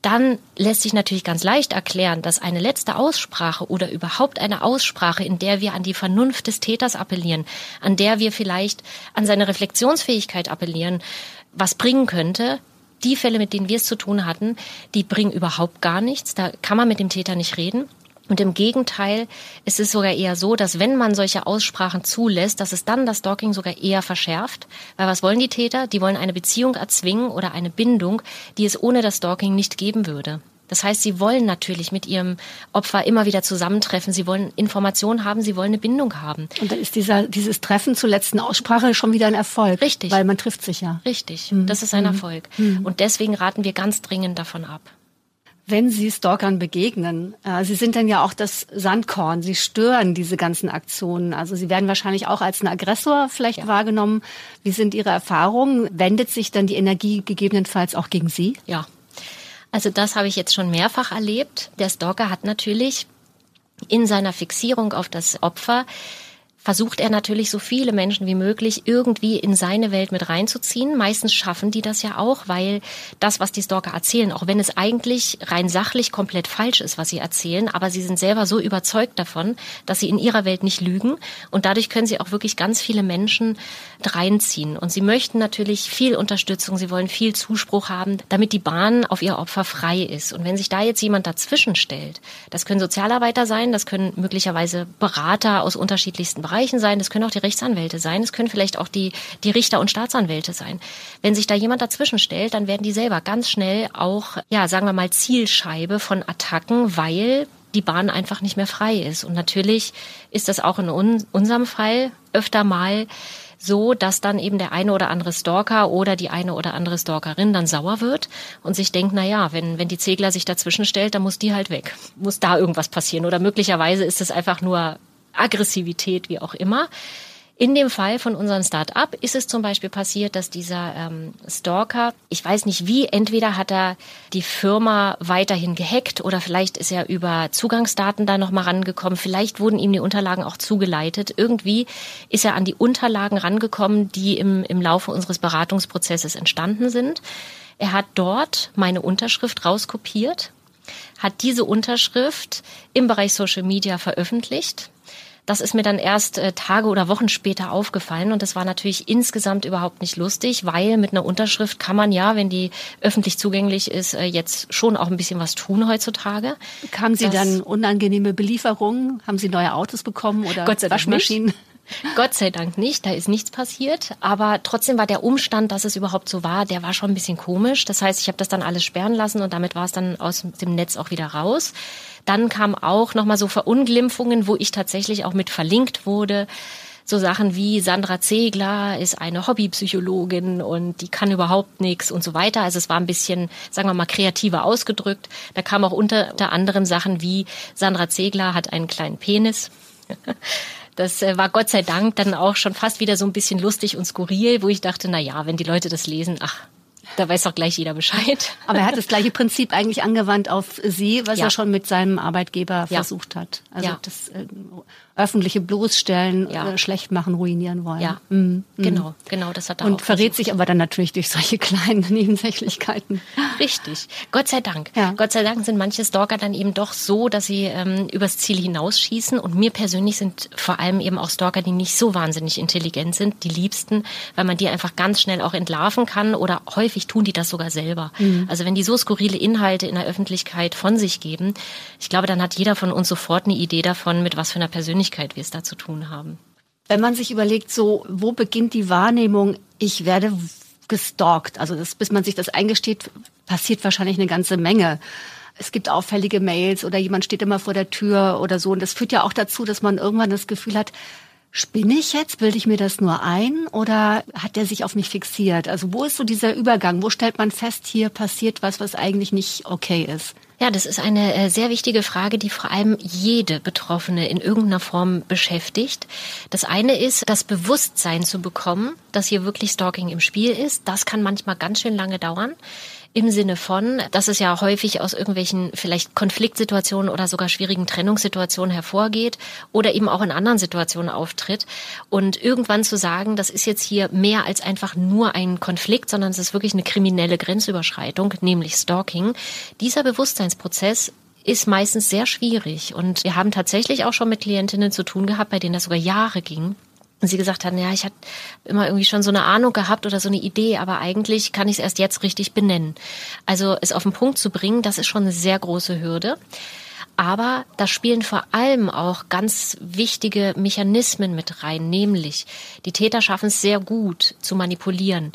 [SPEAKER 4] dann lässt sich natürlich ganz leicht erklären, dass eine letzte Aussprache oder überhaupt eine Aussprache, in der wir an die Vernunft des Täters appellieren, an der wir vielleicht an seine Reflexionsfähigkeit appellieren, was bringen könnte, die Fälle, mit denen wir es zu tun hatten, die bringen überhaupt gar nichts. Da kann man mit dem Täter nicht reden. Und im Gegenteil ist es sogar eher so, dass wenn man solche Aussprachen zulässt, dass es dann das Stalking sogar eher verschärft. Weil was wollen die Täter? Die wollen eine Beziehung erzwingen oder eine Bindung, die es ohne das Stalking nicht geben würde. Das heißt, sie wollen natürlich mit ihrem Opfer immer wieder zusammentreffen. Sie wollen Informationen haben, sie wollen eine Bindung haben.
[SPEAKER 3] Und dann ist dieser, dieses Treffen zur letzten Aussprache schon wieder ein Erfolg.
[SPEAKER 4] Richtig.
[SPEAKER 3] Weil man trifft sich ja.
[SPEAKER 4] Richtig. Mhm. Das ist ein mhm. Erfolg. Mhm. Und deswegen raten wir ganz dringend davon ab.
[SPEAKER 3] Wenn Sie Stalkern begegnen, äh, Sie sind dann ja auch das Sandkorn, Sie stören diese ganzen Aktionen. Also Sie werden wahrscheinlich auch als ein Aggressor vielleicht ja. wahrgenommen. Wie sind Ihre Erfahrungen? Wendet sich dann die Energie gegebenenfalls auch gegen Sie?
[SPEAKER 4] Ja, also das habe ich jetzt schon mehrfach erlebt. Der Stalker hat natürlich in seiner Fixierung auf das Opfer versucht er natürlich so viele Menschen wie möglich irgendwie in seine Welt mit reinzuziehen. Meistens schaffen die das ja auch, weil das, was die Stalker erzählen, auch wenn es eigentlich rein sachlich komplett falsch ist, was sie erzählen, aber sie sind selber so überzeugt davon, dass sie in ihrer Welt nicht lügen und dadurch können sie auch wirklich ganz viele Menschen reinziehen. Und sie möchten natürlich viel Unterstützung, sie wollen viel Zuspruch haben, damit die Bahn auf ihr Opfer frei ist. Und wenn sich da jetzt jemand dazwischen stellt, das können Sozialarbeiter sein, das können möglicherweise Berater aus unterschiedlichsten Bereichen Bereichen sein, das können auch die Rechtsanwälte sein, es können vielleicht auch die, die Richter und Staatsanwälte sein. Wenn sich da jemand dazwischen stellt, dann werden die selber ganz schnell auch, ja, sagen wir mal, Zielscheibe von Attacken, weil die Bahn einfach nicht mehr frei ist. Und natürlich ist das auch in un unserem Fall öfter mal so, dass dann eben der eine oder andere Stalker oder die eine oder andere Stalkerin dann sauer wird und sich denkt, na ja, wenn, wenn die Zegler sich dazwischen stellt, dann muss die halt weg. Muss da irgendwas passieren. Oder möglicherweise ist es einfach nur Aggressivität, wie auch immer. In dem Fall von unserem Start-up ist es zum Beispiel passiert, dass dieser ähm, Stalker, ich weiß nicht wie, entweder hat er die Firma weiterhin gehackt oder vielleicht ist er über Zugangsdaten da nochmal rangekommen, vielleicht wurden ihm die Unterlagen auch zugeleitet. Irgendwie ist er an die Unterlagen rangekommen, die im, im Laufe unseres Beratungsprozesses entstanden sind. Er hat dort meine Unterschrift rauskopiert hat diese Unterschrift im Bereich Social Media veröffentlicht. Das ist mir dann erst äh, Tage oder Wochen später aufgefallen und das war natürlich insgesamt überhaupt nicht lustig, weil mit einer Unterschrift kann man ja, wenn die öffentlich zugänglich ist, äh, jetzt schon auch ein bisschen was tun heutzutage.
[SPEAKER 3] Kamen Sie das, dann unangenehme Belieferungen? Haben Sie neue Autos bekommen oder
[SPEAKER 4] Gott sei Waschmaschinen? Nicht. Gott sei Dank nicht, da ist nichts passiert. Aber trotzdem war der Umstand, dass es überhaupt so war, der war schon ein bisschen komisch. Das heißt, ich habe das dann alles sperren lassen und damit war es dann aus dem Netz auch wieder raus. Dann kam auch nochmal so Verunglimpfungen, wo ich tatsächlich auch mit verlinkt wurde. So Sachen wie Sandra Zegler ist eine Hobbypsychologin und die kann überhaupt nichts und so weiter. Also es war ein bisschen, sagen wir mal, kreativer ausgedrückt. Da kam auch unter, unter anderem Sachen wie Sandra Zegler hat einen kleinen Penis. Das äh, war Gott sei Dank dann auch schon fast wieder so ein bisschen lustig und skurril, wo ich dachte, na ja, wenn die Leute das lesen, ach, da weiß doch gleich jeder Bescheid.
[SPEAKER 3] Aber er hat das gleiche Prinzip eigentlich angewandt auf Sie, was ja. er schon mit seinem Arbeitgeber ja. versucht hat. Also ja. das äh, öffentliche bloßstellen, ja. äh, schlecht machen, ruinieren wollen.
[SPEAKER 4] Ja, mhm. genau, genau, das hat er
[SPEAKER 3] Und verrät versucht. sich aber dann natürlich durch solche kleinen Nebensächlichkeiten.
[SPEAKER 4] Richtig, Gott sei Dank. Ja. Gott sei Dank sind manche Stalker dann eben doch so, dass sie ähm, übers Ziel hinausschießen. Und mir persönlich sind vor allem eben auch Stalker, die nicht so wahnsinnig intelligent sind, die liebsten, weil man die einfach ganz schnell auch entlarven kann oder häufig tun die das sogar selber. Mhm. Also wenn die so skurrile Inhalte in der Öffentlichkeit von sich geben, ich glaube, dann hat jeder von uns sofort eine Idee davon, mit was für einer Persönlichkeit Persönlichkeit wir es da zu tun haben.
[SPEAKER 3] Wenn man sich überlegt, so, wo beginnt die Wahrnehmung, ich werde gestalkt, also das, bis man sich das eingesteht, passiert wahrscheinlich eine ganze Menge. Es gibt auffällige Mails oder jemand steht immer vor der Tür oder so. Und das führt ja auch dazu, dass man irgendwann das Gefühl hat, spinne ich jetzt? Bilde ich mir das nur ein? Oder hat der sich auf mich fixiert? Also wo ist so dieser Übergang? Wo stellt man fest, hier passiert was, was eigentlich nicht okay ist?
[SPEAKER 4] Ja, das ist eine äh, sehr wichtige Frage, die vor allem jede Betroffene in irgendeiner Form beschäftigt. Das eine ist, das Bewusstsein zu bekommen, dass hier wirklich Stalking im Spiel ist. Das kann manchmal ganz schön lange dauern im Sinne von, dass es ja häufig aus irgendwelchen vielleicht Konfliktsituationen oder sogar schwierigen Trennungssituationen hervorgeht oder eben auch in anderen Situationen auftritt. Und irgendwann zu sagen, das ist jetzt hier mehr als einfach nur ein Konflikt, sondern es ist wirklich eine kriminelle Grenzüberschreitung, nämlich Stalking. Dieser Bewusstseinsprozess ist meistens sehr schwierig. Und wir haben tatsächlich auch schon mit Klientinnen zu tun gehabt, bei denen das sogar Jahre ging sie gesagt hat, ja, ich hatte immer irgendwie schon so eine Ahnung gehabt oder so eine Idee, aber eigentlich kann ich es erst jetzt richtig benennen. Also es auf den Punkt zu bringen, das ist schon eine sehr große Hürde. Aber da spielen vor allem auch ganz wichtige Mechanismen mit rein, nämlich die Täter schaffen es sehr gut zu manipulieren.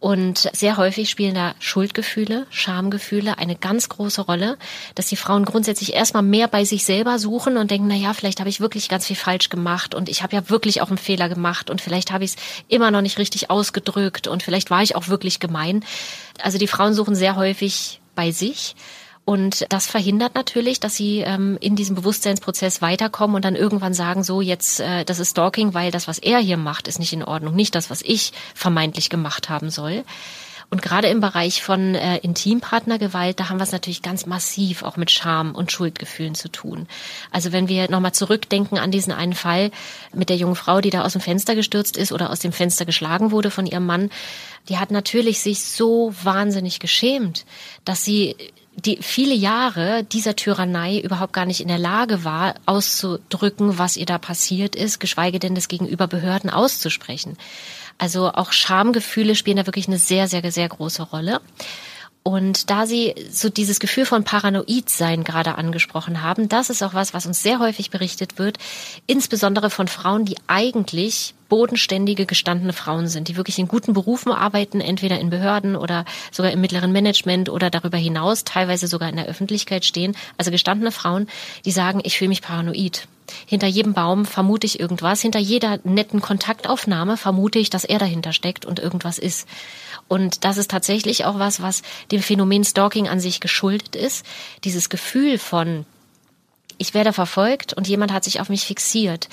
[SPEAKER 4] Und sehr häufig spielen da Schuldgefühle, Schamgefühle eine ganz große Rolle, dass die Frauen grundsätzlich erstmal mehr bei sich selber suchen und denken, na ja, vielleicht habe ich wirklich ganz viel falsch gemacht und ich habe ja wirklich auch einen Fehler gemacht und vielleicht habe ich es immer noch nicht richtig ausgedrückt und vielleicht war ich auch wirklich gemein. Also die Frauen suchen sehr häufig bei sich und das verhindert natürlich, dass sie ähm, in diesem Bewusstseinsprozess weiterkommen und dann irgendwann sagen, so jetzt, äh, das ist Stalking, weil das, was er hier macht, ist nicht in Ordnung, nicht das, was ich vermeintlich gemacht haben soll. Und gerade im Bereich von äh, Intimpartnergewalt, da haben wir es natürlich ganz massiv auch mit Scham und Schuldgefühlen zu tun. Also wenn wir nochmal zurückdenken an diesen einen Fall mit der jungen Frau, die da aus dem Fenster gestürzt ist oder aus dem Fenster geschlagen wurde von ihrem Mann, die hat natürlich sich so wahnsinnig geschämt, dass sie die viele Jahre dieser Tyrannei überhaupt gar nicht in der Lage war, auszudrücken, was ihr da passiert ist, geschweige denn das gegenüber Behörden auszusprechen. Also auch Schamgefühle spielen da wirklich eine sehr, sehr, sehr große Rolle. Und da Sie so dieses Gefühl von Paranoidsein gerade angesprochen haben, das ist auch was, was uns sehr häufig berichtet wird, insbesondere von Frauen, die eigentlich bodenständige, gestandene Frauen sind, die wirklich in guten Berufen arbeiten, entweder in Behörden oder sogar im mittleren Management oder darüber hinaus, teilweise sogar in der Öffentlichkeit stehen. Also gestandene Frauen, die sagen, ich fühle mich paranoid. Hinter jedem Baum vermute ich irgendwas. Hinter jeder netten Kontaktaufnahme vermute ich, dass er dahinter steckt und irgendwas ist. Und das ist tatsächlich auch was, was dem Phänomen Stalking an sich geschuldet ist. Dieses Gefühl von, ich werde verfolgt und jemand hat sich auf mich fixiert.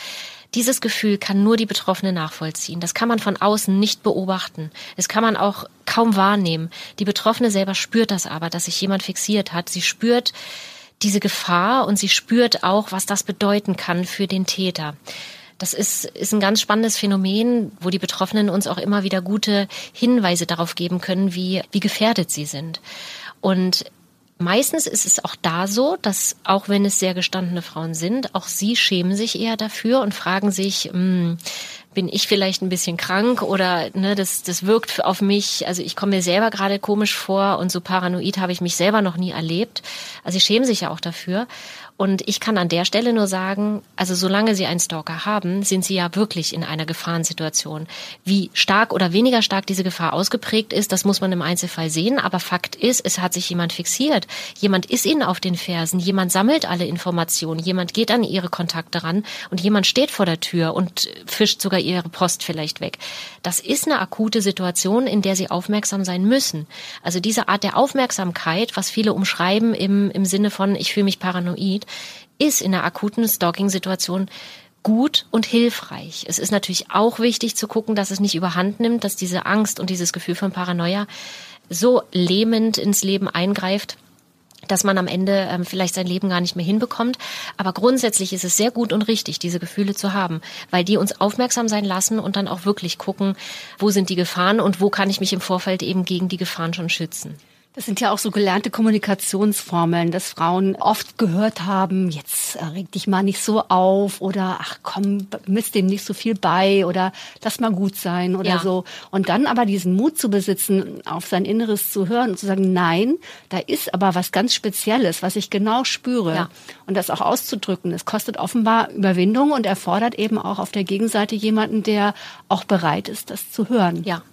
[SPEAKER 4] Dieses Gefühl kann nur die Betroffene nachvollziehen. Das kann man von außen nicht beobachten. Das kann man auch kaum wahrnehmen. Die Betroffene selber spürt das aber, dass sich jemand fixiert hat. Sie spürt, diese Gefahr und sie spürt auch, was das bedeuten kann für den Täter. Das ist, ist ein ganz spannendes Phänomen, wo die Betroffenen uns auch immer wieder gute Hinweise darauf geben können, wie, wie gefährdet sie sind. Und Meistens ist es auch da so, dass auch wenn es sehr gestandene Frauen sind, auch sie schämen sich eher dafür und fragen sich, mh, hm, bin ich vielleicht ein bisschen krank oder ne, das, das wirkt auf mich, also ich komme mir selber gerade komisch vor und so paranoid habe ich mich selber noch nie erlebt. Also sie schämen sich ja auch dafür. Und ich kann an der Stelle nur sagen, also solange Sie einen Stalker haben, sind Sie ja wirklich in einer Gefahrensituation. Wie stark oder weniger stark diese Gefahr ausgeprägt ist, das muss man im Einzelfall sehen. Aber Fakt ist, es hat sich jemand fixiert. Jemand ist Ihnen auf den Fersen. Jemand sammelt alle Informationen. Jemand geht an Ihre Kontakte ran und jemand steht vor der Tür und fischt sogar Ihre Post vielleicht weg. Das ist eine akute Situation, in der Sie aufmerksam sein müssen. Also diese Art der Aufmerksamkeit, was viele umschreiben im, im Sinne von, ich fühle mich paranoid, ist in einer akuten Stalking-Situation gut und hilfreich. Es ist natürlich auch wichtig zu gucken, dass es nicht überhand nimmt, dass diese Angst und dieses Gefühl von Paranoia so lähmend ins Leben eingreift, dass man am Ende ähm, vielleicht sein Leben gar nicht mehr hinbekommt. Aber grundsätzlich ist es sehr gut und richtig, diese Gefühle zu haben, weil die uns aufmerksam sein lassen und dann auch wirklich gucken, wo sind die Gefahren und wo kann ich mich im Vorfeld eben gegen die Gefahren schon schützen.
[SPEAKER 3] Das sind ja auch so gelernte Kommunikationsformeln, dass Frauen oft gehört haben, jetzt reg dich mal nicht so auf oder ach komm, misst dem nicht so viel bei oder lass mal gut sein oder ja. so. Und dann aber diesen Mut zu besitzen, auf sein Inneres zu hören und zu sagen, nein, da ist aber was ganz Spezielles, was ich genau spüre. Ja. Und das auch auszudrücken. Es kostet offenbar Überwindung und erfordert eben auch auf der Gegenseite jemanden, der auch bereit ist, das zu hören.
[SPEAKER 4] Ja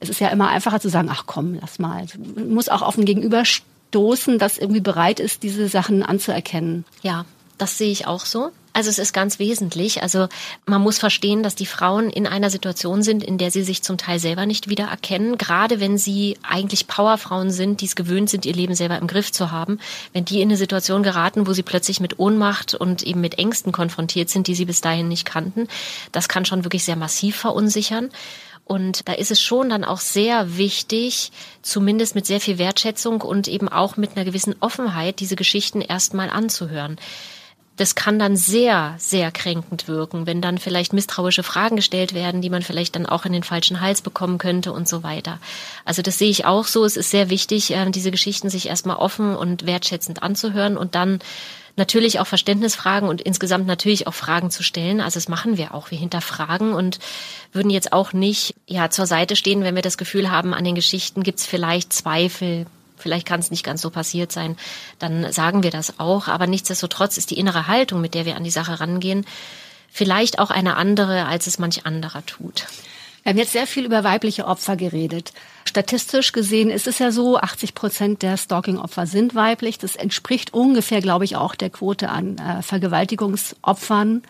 [SPEAKER 3] es ist ja immer einfacher zu sagen, ach komm, lass mal. Man muss auch auf ein Gegenüber stoßen, das irgendwie bereit ist, diese Sachen anzuerkennen.
[SPEAKER 4] Ja, das sehe ich auch so. Also es ist ganz wesentlich. Also man muss verstehen, dass die Frauen in einer Situation sind, in der sie sich zum Teil selber nicht wiedererkennen. Gerade wenn sie eigentlich Powerfrauen sind, die es gewöhnt sind, ihr Leben selber im Griff zu haben. Wenn die in eine Situation geraten, wo sie plötzlich mit Ohnmacht und eben mit Ängsten konfrontiert sind, die sie bis dahin nicht kannten, das kann schon wirklich sehr massiv verunsichern. Und da ist es schon dann auch sehr wichtig, zumindest mit sehr viel Wertschätzung und eben auch mit einer gewissen Offenheit, diese Geschichten erstmal anzuhören. Das kann dann sehr, sehr kränkend wirken, wenn dann vielleicht misstrauische Fragen gestellt werden, die man vielleicht dann auch in den falschen Hals bekommen könnte und so weiter. Also das sehe ich auch so. Es ist sehr wichtig, äh, diese Geschichten sich erstmal offen und wertschätzend anzuhören und dann natürlich auch Verständnisfragen und insgesamt natürlich auch Fragen zu stellen. Also das machen wir auch. Wir hinterfragen und würden jetzt auch nicht ja zur Seite stehen, wenn wir das Gefühl haben, an den Geschichten gibt es vielleicht Zweifel. Vielleicht kann es nicht ganz so passiert sein, dann sagen wir das auch. Aber nichtsdestotrotz ist die innere Haltung, mit der wir an die Sache rangehen, vielleicht auch eine andere, als es manch anderer tut.
[SPEAKER 3] Wir haben jetzt sehr viel über weibliche Opfer geredet. Statistisch gesehen ist es ja so, 80 Prozent der Stalking-Opfer sind weiblich. Das entspricht ungefähr, glaube ich, auch der Quote an äh, Vergewaltigungsopfern.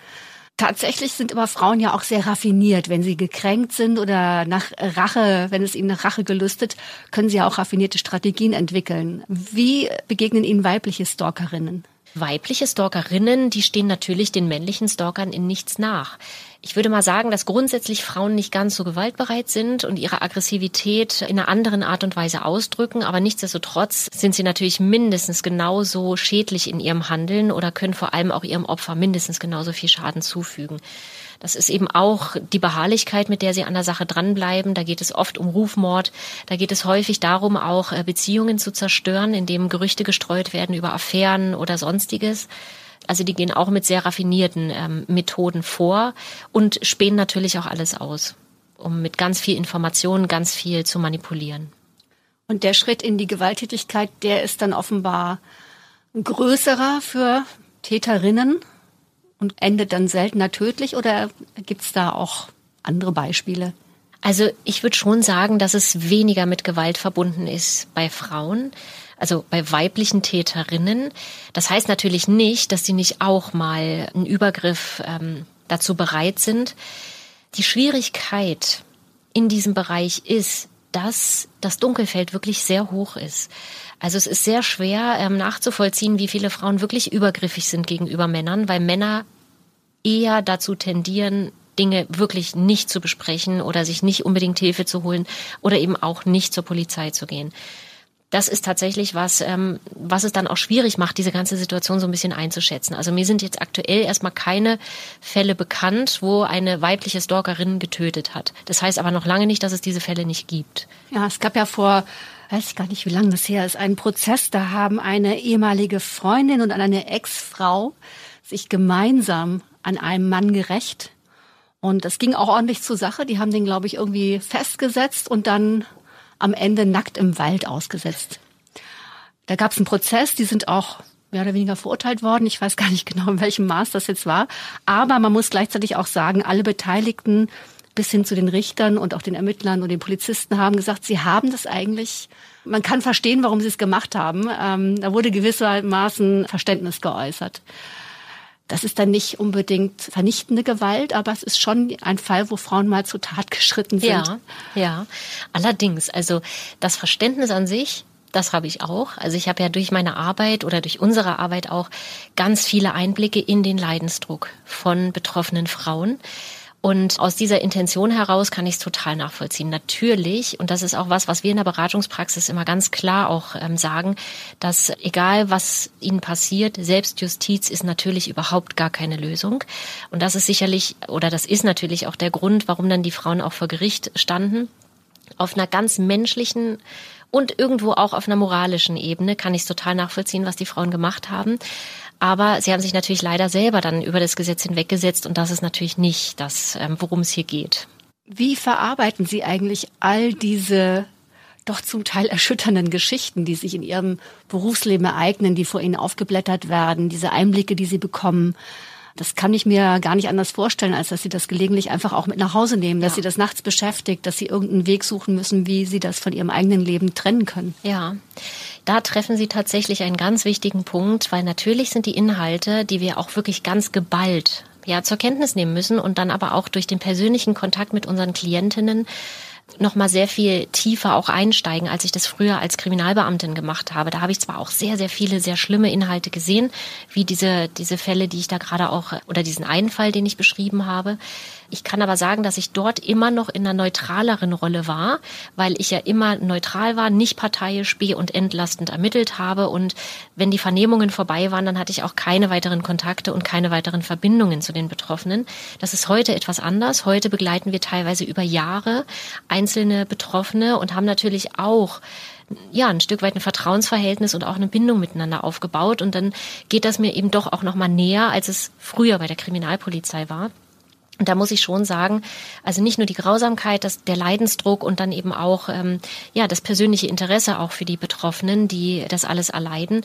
[SPEAKER 3] Tatsächlich sind aber Frauen ja auch sehr raffiniert. Wenn sie gekränkt sind oder nach Rache, wenn es ihnen nach Rache gelüstet, können sie ja auch raffinierte Strategien entwickeln. Wie begegnen ihnen weibliche Stalkerinnen?
[SPEAKER 4] Weibliche Stalkerinnen, die stehen natürlich den männlichen Stalkern in nichts nach. Ich würde mal sagen, dass grundsätzlich Frauen nicht ganz so gewaltbereit sind und ihre Aggressivität in einer anderen Art und Weise ausdrücken, aber nichtsdestotrotz sind sie natürlich mindestens genauso schädlich in ihrem Handeln oder können vor allem auch ihrem Opfer mindestens genauso viel Schaden zufügen. Das ist eben auch die Beharrlichkeit, mit der sie an der Sache dranbleiben. Da geht es oft um Rufmord. Da geht es häufig darum, auch äh, Beziehungen zu zerstören, indem Gerüchte gestreut werden über Affären oder sonstiges. Also die gehen auch mit sehr raffinierten ähm, Methoden vor und spähen natürlich auch alles aus, um mit ganz viel Informationen ganz viel zu manipulieren.
[SPEAKER 3] Und der Schritt in die Gewalttätigkeit, der ist dann offenbar größerer für Täterinnen und endet dann seltener tödlich oder gibt es da auch andere Beispiele?
[SPEAKER 4] Also ich würde schon sagen, dass es weniger mit Gewalt verbunden ist bei Frauen, also bei weiblichen Täterinnen. Das heißt natürlich nicht, dass sie nicht auch mal einen Übergriff ähm, dazu bereit sind. Die Schwierigkeit in diesem Bereich ist, dass das Dunkelfeld wirklich sehr hoch ist. Also es ist sehr schwer ähm, nachzuvollziehen, wie viele Frauen wirklich übergriffig sind gegenüber Männern, weil Männer eher dazu tendieren, Dinge wirklich nicht zu besprechen oder sich nicht unbedingt Hilfe zu holen oder eben auch nicht zur Polizei zu gehen. Das ist tatsächlich was, ähm, was es dann auch schwierig macht, diese ganze Situation so ein bisschen einzuschätzen. Also mir sind jetzt aktuell erstmal keine Fälle bekannt, wo eine weibliche Stalkerin getötet hat. Das heißt aber noch lange nicht, dass es diese Fälle nicht gibt.
[SPEAKER 3] Ja, es gab ja vor, weiß ich gar nicht, wie lange das her ist, einen Prozess, da haben eine ehemalige Freundin und eine Ex-Frau sich gemeinsam an einem Mann gerecht. Und das ging auch ordentlich zur Sache. Die haben den, glaube ich, irgendwie festgesetzt und dann am Ende nackt im Wald ausgesetzt. Da gab es einen Prozess, die sind auch mehr oder weniger verurteilt worden. Ich weiß gar nicht genau, in welchem Maß das jetzt war. Aber man muss gleichzeitig auch sagen, alle Beteiligten bis hin zu den Richtern und auch den Ermittlern und den Polizisten haben gesagt, sie haben das eigentlich, man kann verstehen, warum sie es gemacht haben. Ähm, da wurde gewissermaßen Verständnis geäußert. Das ist dann nicht unbedingt vernichtende Gewalt, aber es ist schon ein Fall, wo Frauen mal zur Tat geschritten sind.
[SPEAKER 4] Ja, ja. Allerdings, also das Verständnis an sich, das habe ich auch. Also ich habe ja durch meine Arbeit oder durch unsere Arbeit auch ganz viele Einblicke in den Leidensdruck von betroffenen Frauen. Und aus dieser Intention heraus kann ich es total nachvollziehen. Natürlich, und das ist auch was, was wir in der Beratungspraxis immer ganz klar auch ähm, sagen, dass egal was ihnen passiert, Selbstjustiz ist natürlich überhaupt gar keine Lösung. Und das ist sicherlich, oder das ist natürlich auch der Grund, warum dann die Frauen auch vor Gericht standen. Auf einer ganz menschlichen und irgendwo auch auf einer moralischen Ebene kann ich es total nachvollziehen, was die Frauen gemacht haben. Aber sie haben sich natürlich leider selber dann über das Gesetz hinweggesetzt und das ist natürlich nicht das, ähm, worum es hier geht.
[SPEAKER 3] Wie verarbeiten Sie eigentlich all diese doch zum Teil erschütternden Geschichten, die sich in Ihrem Berufsleben ereignen, die vor Ihnen aufgeblättert werden, diese Einblicke, die Sie bekommen? Das kann ich mir gar nicht anders vorstellen, als dass sie das gelegentlich einfach auch mit nach Hause nehmen, dass ja. sie das nachts beschäftigt, dass sie irgendeinen Weg suchen müssen, wie sie das von ihrem eigenen Leben trennen können.
[SPEAKER 4] Ja. Da treffen Sie tatsächlich einen ganz wichtigen Punkt, weil natürlich sind die Inhalte, die wir auch wirklich ganz geballt ja, zur Kenntnis nehmen müssen und dann aber auch durch den persönlichen Kontakt mit unseren Klientinnen noch mal sehr viel tiefer auch einsteigen, als ich das früher als Kriminalbeamtin gemacht habe. Da habe ich zwar auch sehr, sehr viele sehr schlimme Inhalte gesehen, wie diese, diese Fälle, die ich da gerade auch, oder diesen einen Fall, den ich beschrieben habe. Ich kann aber sagen, dass ich dort immer noch in einer neutraleren Rolle war, weil ich ja immer neutral war, nicht parteiisch be- und entlastend ermittelt habe. Und wenn die Vernehmungen vorbei waren, dann hatte ich auch keine weiteren Kontakte und keine weiteren Verbindungen zu den Betroffenen. Das ist heute etwas anders. Heute begleiten wir teilweise über Jahre einzelne Betroffene und haben natürlich auch ja, ein Stück weit ein Vertrauensverhältnis und auch eine Bindung miteinander aufgebaut. Und dann geht das mir eben doch auch noch mal näher, als es früher bei der Kriminalpolizei war. Und da muss ich schon sagen, also nicht nur die Grausamkeit, das, der Leidensdruck und dann eben auch ähm, ja das persönliche Interesse auch für die Betroffenen, die das alles erleiden,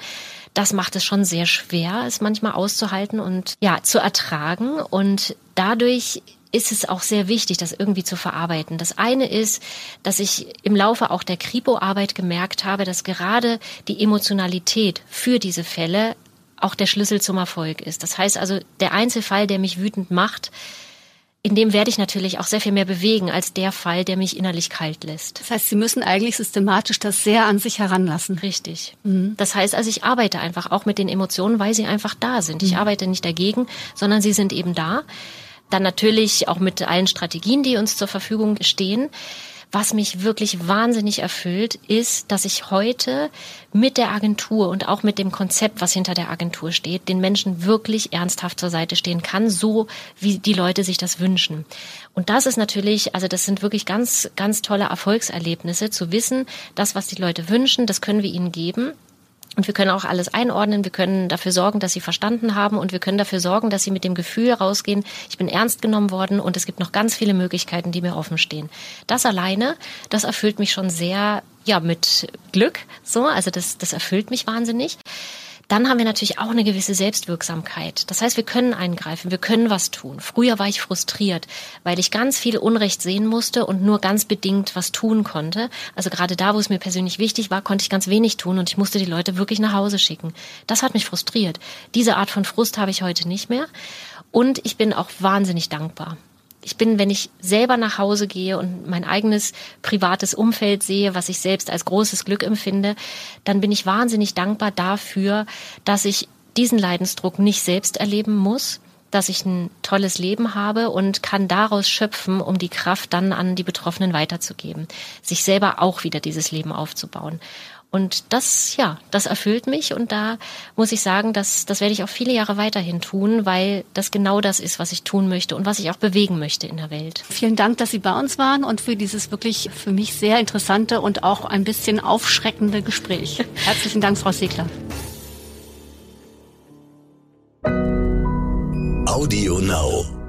[SPEAKER 4] das macht es schon sehr schwer, es manchmal auszuhalten und ja zu ertragen. Und dadurch ist es auch sehr wichtig, das irgendwie zu verarbeiten. Das eine ist, dass ich im Laufe auch der Kripo-Arbeit gemerkt habe, dass gerade die Emotionalität für diese Fälle auch der Schlüssel zum Erfolg ist. Das heißt also, der Einzelfall, der mich wütend macht, in dem werde ich natürlich auch sehr viel mehr bewegen als der Fall, der mich innerlich kalt lässt.
[SPEAKER 3] Das heißt, Sie müssen eigentlich systematisch das sehr an sich heranlassen.
[SPEAKER 4] Richtig. Mhm. Das heißt also, ich arbeite einfach auch mit den Emotionen, weil sie einfach da sind. Ich mhm. arbeite nicht dagegen, sondern sie sind eben da. Dann natürlich auch mit allen Strategien, die uns zur Verfügung stehen. Was mich wirklich wahnsinnig erfüllt, ist, dass ich heute mit der Agentur und auch mit dem Konzept, was hinter der Agentur steht, den Menschen wirklich ernsthaft zur Seite stehen kann, so wie die Leute sich das wünschen. Und das ist natürlich, also das sind wirklich ganz, ganz tolle Erfolgserlebnisse, zu wissen, das, was die Leute wünschen, das können wir ihnen geben. Und wir können auch alles einordnen, wir können dafür sorgen, dass sie verstanden haben und wir können dafür sorgen, dass sie mit dem Gefühl rausgehen, ich bin ernst genommen worden und es gibt noch ganz viele Möglichkeiten, die mir offen stehen. Das alleine, das erfüllt mich schon sehr, ja, mit Glück, so, also das, das erfüllt mich wahnsinnig. Dann haben wir natürlich auch eine gewisse Selbstwirksamkeit. Das heißt, wir können eingreifen, wir können was tun. Früher war ich frustriert, weil ich ganz viel Unrecht sehen musste und nur ganz bedingt was tun konnte. Also gerade da, wo es mir persönlich wichtig war, konnte ich ganz wenig tun und ich musste die Leute wirklich nach Hause schicken. Das hat mich frustriert. Diese Art von Frust habe ich heute nicht mehr. Und ich bin auch wahnsinnig dankbar ich bin, wenn ich selber nach Hause gehe und mein eigenes privates Umfeld sehe, was ich selbst als großes Glück empfinde, dann bin ich wahnsinnig dankbar dafür, dass ich diesen Leidensdruck nicht selbst erleben muss, dass ich ein tolles Leben habe und kann daraus schöpfen, um die Kraft dann an die Betroffenen weiterzugeben, sich selber auch wieder dieses Leben aufzubauen. Und das, ja, das erfüllt mich und da muss ich sagen, das, das werde ich auch viele Jahre weiterhin tun, weil das genau das ist, was ich tun möchte und was ich auch bewegen möchte in der Welt.
[SPEAKER 3] Vielen Dank, dass Sie bei uns waren und für dieses wirklich für mich sehr interessante und auch ein bisschen aufschreckende Gespräch. Herzlichen Dank, Frau Segler.
[SPEAKER 1] Audio Now.